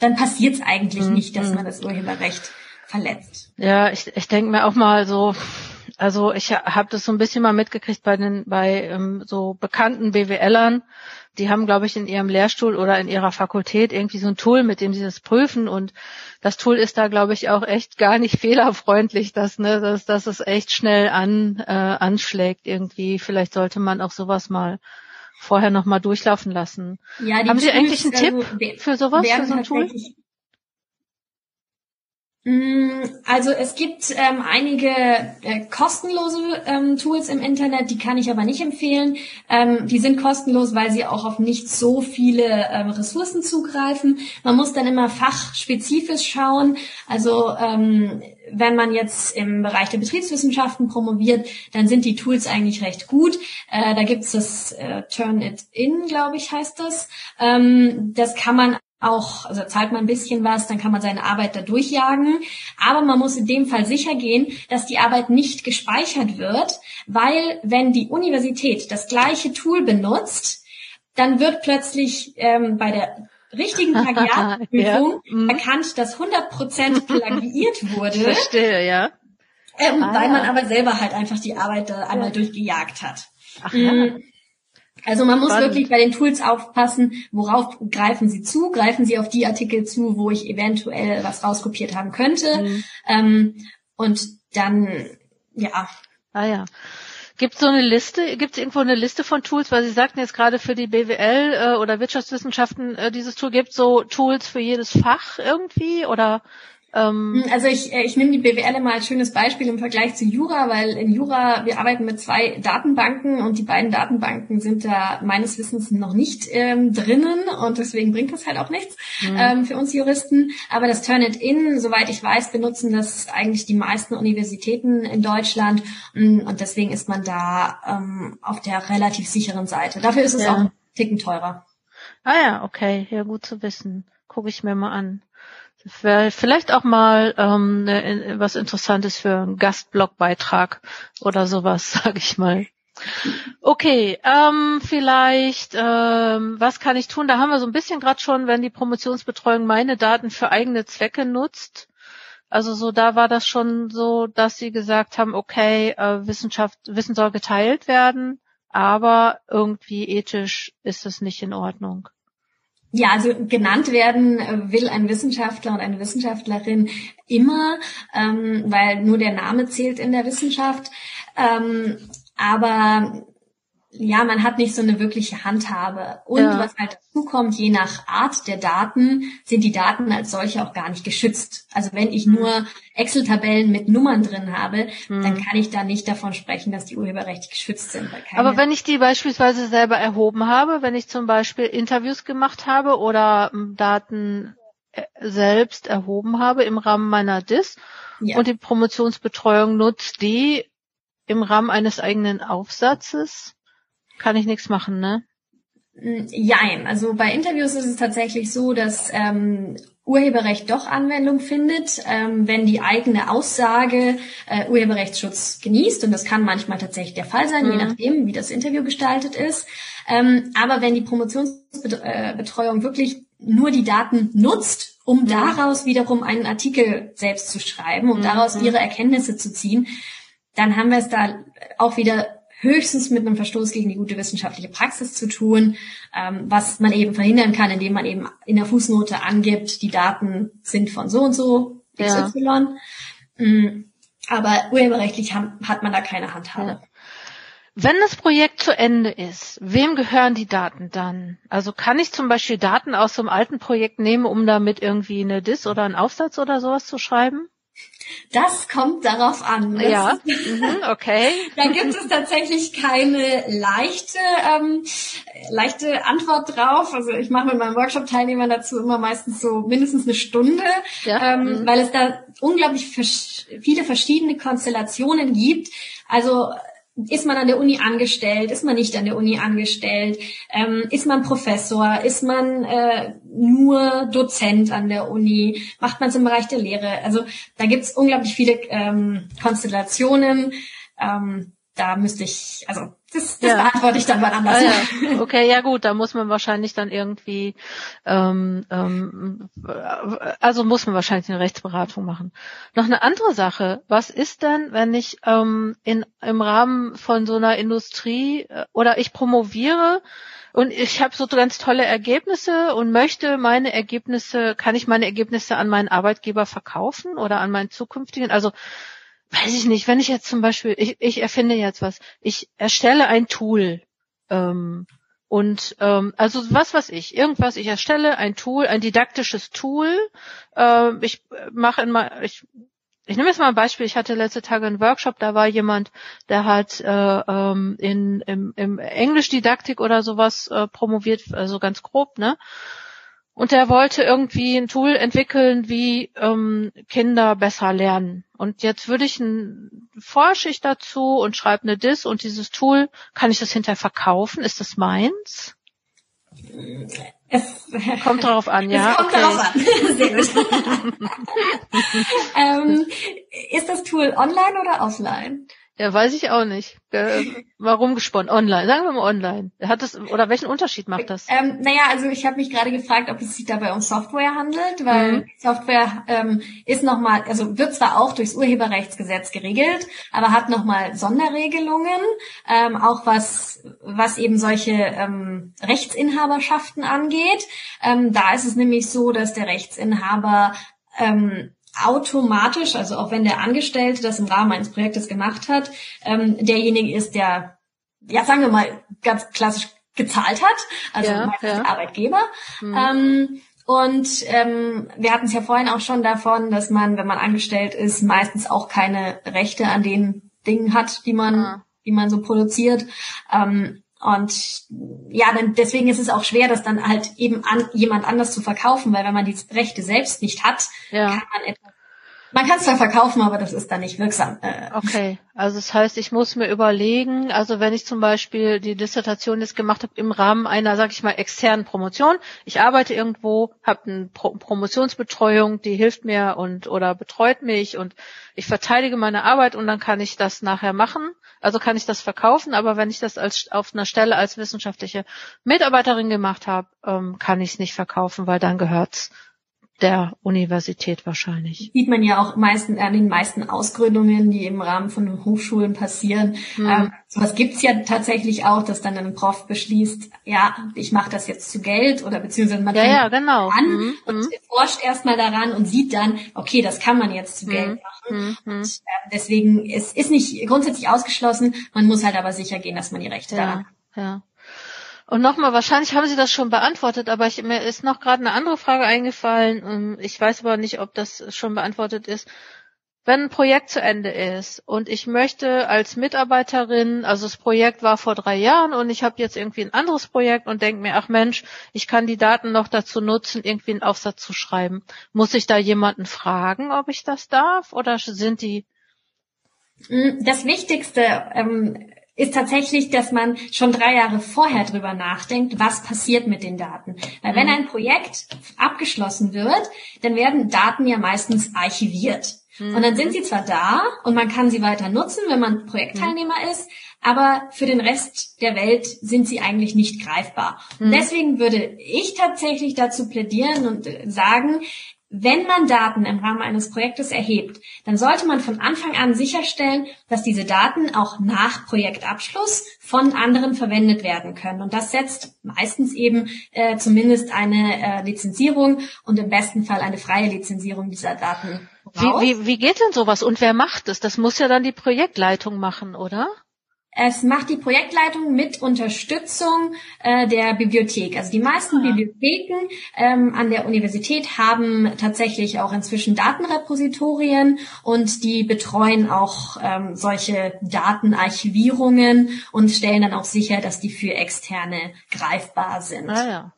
dann passiert es eigentlich mhm. nicht, dass man das Urheberrecht verletzt. Ja, ich, ich denke mir auch mal so, also ich habe das so ein bisschen mal mitgekriegt bei den bei ähm, so bekannten BWLern, die haben, glaube ich, in ihrem Lehrstuhl oder in ihrer Fakultät irgendwie so ein Tool, mit dem sie das prüfen und das Tool ist da, glaube ich, auch echt gar nicht fehlerfreundlich, dass, ne, dass, dass es echt schnell an, äh, anschlägt irgendwie. Vielleicht sollte man auch sowas mal vorher nochmal durchlaufen lassen. Ja, Haben Sie eigentlich einen also, Tipp für sowas, für so ein Tool? Mm, also es gibt ähm, einige äh, kostenlose ähm, Tools im Internet, die kann ich aber nicht empfehlen. Ähm, die sind kostenlos, weil sie auch auf nicht so viele ähm, Ressourcen zugreifen. Man muss dann immer fachspezifisch schauen. Also ähm, wenn man jetzt im Bereich der Betriebswissenschaften promoviert, dann sind die Tools eigentlich recht gut. Äh, da gibt's das äh, Turn It In, glaube ich, heißt das. Ähm, das kann man auch, also zahlt man ein bisschen was, dann kann man seine Arbeit da durchjagen. Aber man muss in dem Fall sicher gehen, dass die Arbeit nicht gespeichert wird, weil wenn die Universität das gleiche Tool benutzt, dann wird plötzlich ähm, bei der richtigen Plagiatprüfung ja. mhm. erkannt, dass 100% plagiiert wurde. Verstehe, ja. Ähm, ah, weil man aber selber halt einfach die Arbeit da einmal ja. durchgejagt hat. Ach, ja. Also man muss wirklich bei den Tools aufpassen, worauf greifen sie zu? Greifen sie auf die Artikel zu, wo ich eventuell was rauskopiert haben könnte? Mhm. Ähm, und dann, ja. Ah ja. Gibt es so eine Liste, gibt es irgendwo eine Liste von Tools, weil Sie sagten jetzt gerade für die BWL äh, oder Wirtschaftswissenschaften äh, dieses Tool, gibt so Tools für jedes Fach irgendwie oder ähm, hm, also ich, äh, ich nehme die BWL mal als schönes Beispiel im Vergleich zu Jura, weil in Jura, wir arbeiten mit zwei Datenbanken und die beiden Datenbanken sind da meines Wissens noch nicht ähm, drinnen und deswegen bringt das halt auch nichts mhm. ähm, für uns Juristen. Aber das Turnitin, soweit ich weiß, benutzen das eigentlich die meisten Universitäten in Deutschland hm, und deswegen ist man da ähm, auf der relativ sicheren Seite. Dafür ist es ja. auch ein Ticken teurer. Ah ja, okay, ja gut zu wissen. Gucke ich mir mal an. Vielleicht auch mal ähm, ne, was Interessantes für einen Gastblogbeitrag oder sowas, sage ich mal. Okay, ähm, vielleicht, ähm, was kann ich tun? Da haben wir so ein bisschen gerade schon, wenn die Promotionsbetreuung meine Daten für eigene Zwecke nutzt. Also so, da war das schon so, dass sie gesagt haben, okay, äh, Wissenschaft, Wissen soll geteilt werden, aber irgendwie ethisch ist es nicht in Ordnung. Ja, also genannt werden äh, will ein Wissenschaftler und eine Wissenschaftlerin immer, ähm, weil nur der Name zählt in der Wissenschaft. Ähm, aber ja, man hat nicht so eine wirkliche Handhabe. Und ja. was halt dazu kommt, je nach Art der Daten sind die Daten als solche auch gar nicht geschützt. Also wenn ich nur Excel-Tabellen mit Nummern drin habe, mhm. dann kann ich da nicht davon sprechen, dass die urheberrechtlich geschützt sind. Aber wenn ich die beispielsweise selber erhoben habe, wenn ich zum Beispiel Interviews gemacht habe oder hm, Daten äh, selbst erhoben habe im Rahmen meiner DIS ja. und die Promotionsbetreuung nutzt die im Rahmen eines eigenen Aufsatzes, kann ich nichts machen, ne? Jein. Also bei Interviews ist es tatsächlich so, dass ähm, Urheberrecht doch Anwendung findet, ähm, wenn die eigene Aussage äh, Urheberrechtsschutz genießt. Und das kann manchmal tatsächlich der Fall sein, mhm. je nachdem, wie das Interview gestaltet ist. Ähm, aber wenn die Promotionsbetreuung wirklich nur die Daten nutzt, um mhm. daraus wiederum einen Artikel selbst zu schreiben, um mhm. daraus ihre Erkenntnisse zu ziehen, dann haben wir es da auch wieder höchstens mit einem Verstoß gegen die gute wissenschaftliche Praxis zu tun, ähm, was man eben verhindern kann, indem man eben in der Fußnote angibt, die Daten sind von so und so XY. Ja. Mm, aber urheberrechtlich hat man da keine Handhabe. Ja. Wenn das Projekt zu Ende ist, wem gehören die Daten dann? Also kann ich zum Beispiel Daten aus so einem alten Projekt nehmen, um damit irgendwie eine Dis oder einen Aufsatz oder sowas zu schreiben? Das kommt darauf an. Das ja, mhm, okay. da gibt es tatsächlich keine leichte, ähm, leichte Antwort drauf. Also ich mache mit meinen Workshop-Teilnehmern dazu immer meistens so mindestens eine Stunde, ja. ähm, mhm. weil es da unglaublich viele verschiedene Konstellationen gibt. Also ist man an der Uni angestellt? Ist man nicht an der Uni angestellt? Ähm, ist man Professor? Ist man äh, nur Dozent an der Uni? Macht man es im Bereich der Lehre? Also da gibt es unglaublich viele ähm, Konstellationen. Ähm, da müsste ich, also das, das ja. beantworte ich dann mal anders. Ah, ja. Okay, ja gut, da muss man wahrscheinlich dann irgendwie, ähm, ähm, also muss man wahrscheinlich eine Rechtsberatung machen. Noch eine andere Sache, was ist denn, wenn ich ähm, in, im Rahmen von so einer Industrie äh, oder ich promoviere und ich habe so ganz tolle Ergebnisse und möchte meine Ergebnisse, kann ich meine Ergebnisse an meinen Arbeitgeber verkaufen oder an meinen zukünftigen? Also weiß ich nicht, wenn ich jetzt zum Beispiel, ich, ich erfinde jetzt was, ich erstelle ein Tool ähm, und ähm, also was was ich, irgendwas, ich erstelle ein Tool, ein didaktisches Tool. Äh, ich mache in mal, ich ich nehme jetzt mal ein Beispiel. Ich hatte letzte Tage einen Workshop, da war jemand, der hat äh, ähm, in im, im Englischdidaktik oder sowas äh, promoviert, also ganz grob, ne? Und der wollte irgendwie ein Tool entwickeln, wie ähm, Kinder besser lernen. Und jetzt würde ich ein, forsche ich dazu und schreibe eine Dis und dieses Tool, kann ich das hinterher verkaufen? Ist das meins? Es kommt darauf an, ja. Es kommt okay. darauf an. Sehr gut. ähm, ist das Tool online oder offline? Ja, weiß ich auch nicht. Äh, warum gesponnen? Online. Sagen wir mal online. Hat das oder welchen Unterschied macht das? Ähm, naja, also ich habe mich gerade gefragt, ob es sich dabei um Software handelt, weil mhm. Software ähm, ist nochmal, also wird zwar auch durchs Urheberrechtsgesetz geregelt, aber hat nochmal Sonderregelungen, ähm, auch was was eben solche ähm, Rechtsinhaberschaften angeht. Ähm, da ist es nämlich so, dass der Rechtsinhaber ähm, automatisch, also auch wenn der Angestellte das im Rahmen eines Projektes gemacht hat, ähm, derjenige ist, der, ja sagen wir mal, ganz klassisch gezahlt hat, also ja, meistens ja. Arbeitgeber. Mhm. Ähm, und ähm, wir hatten es ja vorhin auch schon davon, dass man, wenn man angestellt ist, meistens auch keine Rechte an den Dingen hat, die man, ja. die man so produziert. Ähm, und ja, dann, deswegen ist es auch schwer, das dann halt eben an jemand anders zu verkaufen, weil wenn man die Rechte selbst nicht hat, ja. kann man etwas man kann es zwar verkaufen, aber das ist dann nicht wirksam. Äh. Okay, also das heißt, ich muss mir überlegen, also wenn ich zum Beispiel die Dissertation jetzt gemacht habe im Rahmen einer, sag ich mal, externen Promotion, ich arbeite irgendwo, habe eine Pro Promotionsbetreuung, die hilft mir und oder betreut mich und ich verteidige meine Arbeit und dann kann ich das nachher machen. Also kann ich das verkaufen, aber wenn ich das als auf einer Stelle als wissenschaftliche Mitarbeiterin gemacht habe, ähm, kann ich es nicht verkaufen, weil dann gehört's der Universität wahrscheinlich. Sieht man ja auch meisten, an den meisten Ausgründungen, die im Rahmen von Hochschulen passieren. Hm. Ähm, sowas gibt's ja tatsächlich auch, dass dann ein Prof beschließt, ja, ich mache das jetzt zu Geld oder beziehungsweise man ja, ja, genau. an hm. und hm. forscht erstmal daran und sieht dann, okay, das kann man jetzt zu hm. Geld machen. Hm. Und äh, deswegen, es ist nicht grundsätzlich ausgeschlossen, man muss halt aber sicher gehen, dass man die Rechte ja, daran hat. Ja. Und nochmal, wahrscheinlich haben Sie das schon beantwortet, aber ich, mir ist noch gerade eine andere Frage eingefallen. Ähm, ich weiß aber nicht, ob das schon beantwortet ist. Wenn ein Projekt zu Ende ist und ich möchte als Mitarbeiterin, also das Projekt war vor drei Jahren und ich habe jetzt irgendwie ein anderes Projekt und denke mir, ach Mensch, ich kann die Daten noch dazu nutzen, irgendwie einen Aufsatz zu schreiben. Muss ich da jemanden fragen, ob ich das darf oder sind die das Wichtigste ähm, ist tatsächlich, dass man schon drei Jahre vorher drüber nachdenkt, was passiert mit den Daten. Weil wenn mhm. ein Projekt abgeschlossen wird, dann werden Daten ja meistens archiviert. Mhm. Und dann sind sie zwar da und man kann sie weiter nutzen, wenn man Projektteilnehmer mhm. ist, aber für den Rest der Welt sind sie eigentlich nicht greifbar. Und deswegen würde ich tatsächlich dazu plädieren und sagen, wenn man Daten im Rahmen eines Projektes erhebt, dann sollte man von Anfang an sicherstellen, dass diese Daten auch nach Projektabschluss von anderen verwendet werden können. Und das setzt meistens eben äh, zumindest eine äh, Lizenzierung und im besten Fall eine freie Lizenzierung dieser Daten. Wie, wie, wie geht denn sowas und wer macht es? Das muss ja dann die Projektleitung machen, oder? Es macht die Projektleitung mit Unterstützung äh, der Bibliothek. Also die meisten ah. Bibliotheken ähm, an der Universität haben tatsächlich auch inzwischen Datenrepositorien und die betreuen auch ähm, solche Datenarchivierungen und stellen dann auch sicher, dass die für Externe greifbar sind. Ah, ja.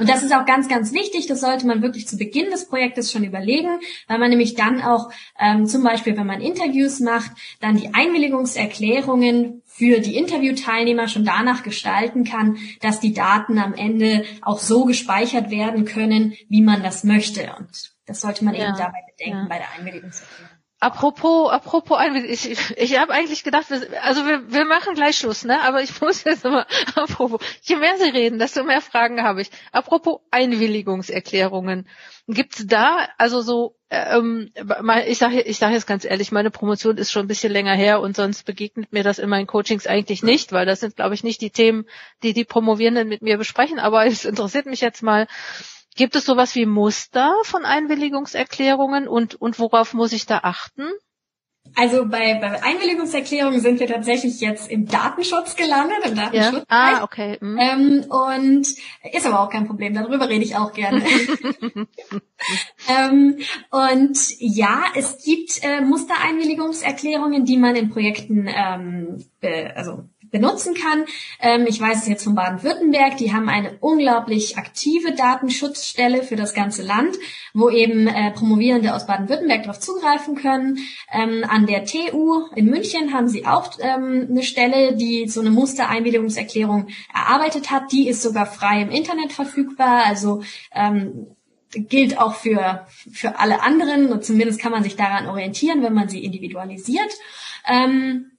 Und das ist auch ganz, ganz wichtig. Das sollte man wirklich zu Beginn des Projektes schon überlegen, weil man nämlich dann auch ähm, zum Beispiel, wenn man Interviews macht, dann die Einwilligungserklärungen für die Interviewteilnehmer schon danach gestalten kann, dass die Daten am Ende auch so gespeichert werden können, wie man das möchte. Und das sollte man ja, eben dabei bedenken ja. bei der Einwilligungserklärung. Apropos, apropos ich, ich, habe eigentlich gedacht, wir, also wir, wir machen gleich Schluss, ne? Aber ich muss jetzt immer, apropos, je mehr Sie reden, desto mehr Fragen habe ich. Apropos Einwilligungserklärungen, gibt's da also so, ähm, ich sage ich sag jetzt ganz ehrlich, meine Promotion ist schon ein bisschen länger her und sonst begegnet mir das in meinen Coachings eigentlich nicht, weil das sind, glaube ich, nicht die Themen, die die Promovierenden mit mir besprechen. Aber es interessiert mich jetzt mal Gibt es sowas wie Muster von Einwilligungserklärungen und, und worauf muss ich da achten? Also bei, bei Einwilligungserklärungen sind wir tatsächlich jetzt im Datenschutz gelandet, im Datenschutz. Ja. Ah, okay. Mhm. Ähm, und ist aber auch kein Problem, darüber rede ich auch gerne. ähm, und ja, es gibt äh, Mustereinwilligungserklärungen, die man in Projekten ähm, be, also benutzen kann. Ähm, ich weiß es jetzt von Baden-Württemberg, die haben eine unglaublich aktive Datenschutzstelle für das ganze Land, wo eben äh, Promovierende aus Baden-Württemberg darauf zugreifen können. Ähm, an der TU in München haben sie auch ähm, eine Stelle, die so eine Mustereinwilligungserklärung erarbeitet hat. Die ist sogar frei im Internet verfügbar. Also ähm, gilt auch für, für alle anderen. Und zumindest kann man sich daran orientieren, wenn man sie individualisiert. Ähm,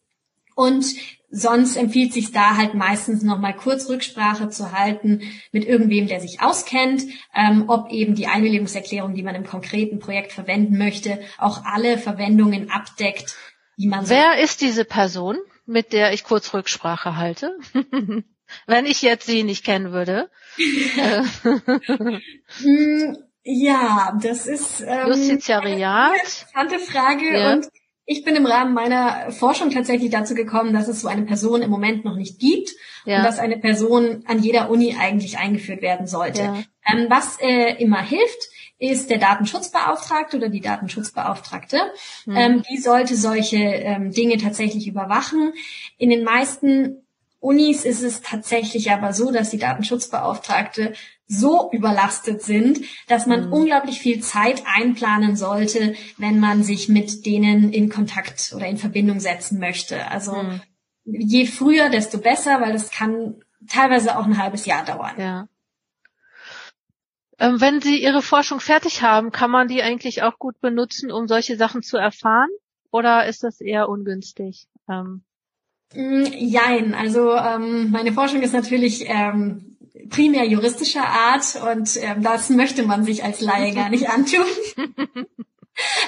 und Sonst empfiehlt sich da halt meistens nochmal kurz Rücksprache zu halten mit irgendwem, der sich auskennt, ähm, ob eben die Einwilligungserklärung, die man im konkreten Projekt verwenden möchte, auch alle Verwendungen abdeckt, die man Wer so ist diese Person, mit der ich kurz Rücksprache halte? Wenn ich jetzt sie nicht kennen würde. Hm, ja, das ist ähm, Justiziariat. eine interessante Frage ja. und ich bin im Rahmen meiner Forschung tatsächlich dazu gekommen, dass es so eine Person im Moment noch nicht gibt ja. und dass eine Person an jeder Uni eigentlich eingeführt werden sollte. Ja. Ähm, was äh, immer hilft, ist der Datenschutzbeauftragte oder die Datenschutzbeauftragte. Mhm. Ähm, die sollte solche ähm, Dinge tatsächlich überwachen. In den meisten Unis ist es tatsächlich aber so, dass die Datenschutzbeauftragte so überlastet sind, dass man mhm. unglaublich viel Zeit einplanen sollte, wenn man sich mit denen in Kontakt oder in Verbindung setzen möchte. Also mhm. je früher, desto besser, weil es kann teilweise auch ein halbes Jahr dauern. Ja. Ähm, wenn Sie Ihre Forschung fertig haben, kann man die eigentlich auch gut benutzen, um solche Sachen zu erfahren? Oder ist das eher ungünstig? Ähm Jein, also ähm, meine Forschung ist natürlich ähm, primär juristischer Art und ähm, das möchte man sich als Laie gar nicht antun.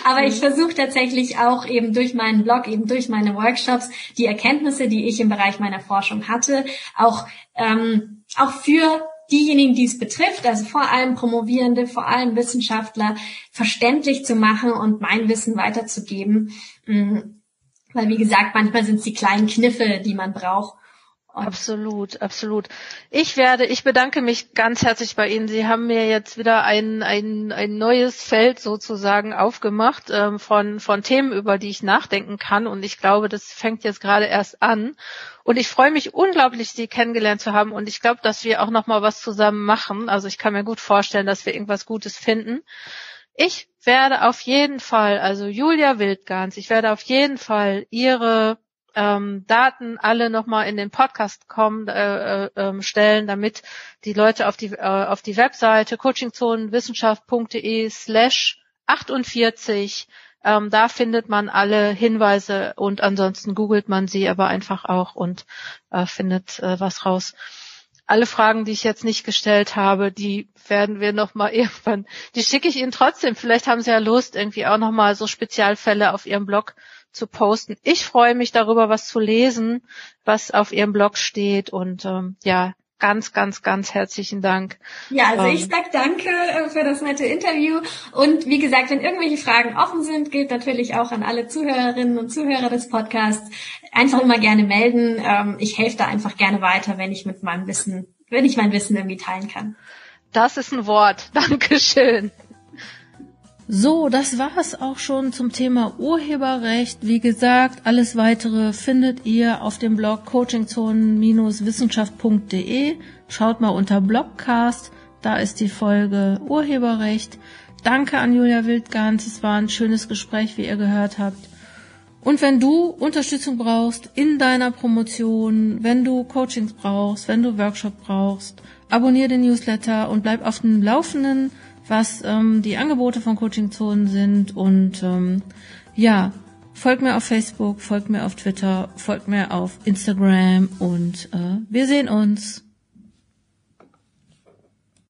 Aber ich versuche tatsächlich auch eben durch meinen Blog, eben durch meine Workshops, die Erkenntnisse, die ich im Bereich meiner Forschung hatte, auch, ähm, auch für diejenigen, die es betrifft, also vor allem Promovierende, vor allem Wissenschaftler, verständlich zu machen und mein Wissen weiterzugeben. Mm, weil, wie gesagt, manchmal sind es die kleinen Kniffe, die man braucht, Absolut, absolut. Ich werde, ich bedanke mich ganz herzlich bei Ihnen. Sie haben mir jetzt wieder ein, ein, ein neues Feld sozusagen aufgemacht ähm, von, von Themen, über die ich nachdenken kann. Und ich glaube, das fängt jetzt gerade erst an. Und ich freue mich unglaublich, Sie kennengelernt zu haben. Und ich glaube, dass wir auch noch mal was zusammen machen. Also ich kann mir gut vorstellen, dass wir irgendwas Gutes finden. Ich werde auf jeden Fall, also Julia Wildgans, ich werde auf jeden Fall Ihre ähm, Daten alle nochmal in den Podcast kommen, äh, äh, stellen, damit die Leute auf die, äh, auf die Webseite coachingzonenwissenschaft.de slash 48 ähm, da findet man alle Hinweise und ansonsten googelt man sie aber einfach auch und äh, findet äh, was raus. Alle Fragen, die ich jetzt nicht gestellt habe, die werden wir nochmal irgendwann, die schicke ich Ihnen trotzdem. Vielleicht haben Sie ja Lust, irgendwie auch nochmal so Spezialfälle auf Ihrem Blog zu posten. Ich freue mich darüber, was zu lesen, was auf ihrem Blog steht und ähm, ja, ganz, ganz, ganz herzlichen Dank. Ja, also ähm, ich sag danke äh, für das nette Interview. Und wie gesagt, wenn irgendwelche Fragen offen sind, gilt natürlich auch an alle Zuhörerinnen und Zuhörer des Podcasts, einfach immer gerne melden. Ähm, ich helfe da einfach gerne weiter, wenn ich mit meinem Wissen, wenn ich mein Wissen irgendwie teilen kann. Das ist ein Wort. Dankeschön. So, das war es auch schon zum Thema Urheberrecht. Wie gesagt, alles weitere findet ihr auf dem Blog coachingzonen-wissenschaft.de. Schaut mal unter Blogcast, da ist die Folge Urheberrecht. Danke an Julia Wildgans, es war ein schönes Gespräch, wie ihr gehört habt. Und wenn du Unterstützung brauchst in deiner Promotion, wenn du Coachings brauchst, wenn du Workshop brauchst, abonniere den Newsletter und bleib auf dem Laufenden was ähm, die Angebote von Coaching Zonen sind und ähm, ja, folgt mir auf Facebook, folgt mir auf Twitter, folgt mir auf Instagram und äh, wir sehen uns.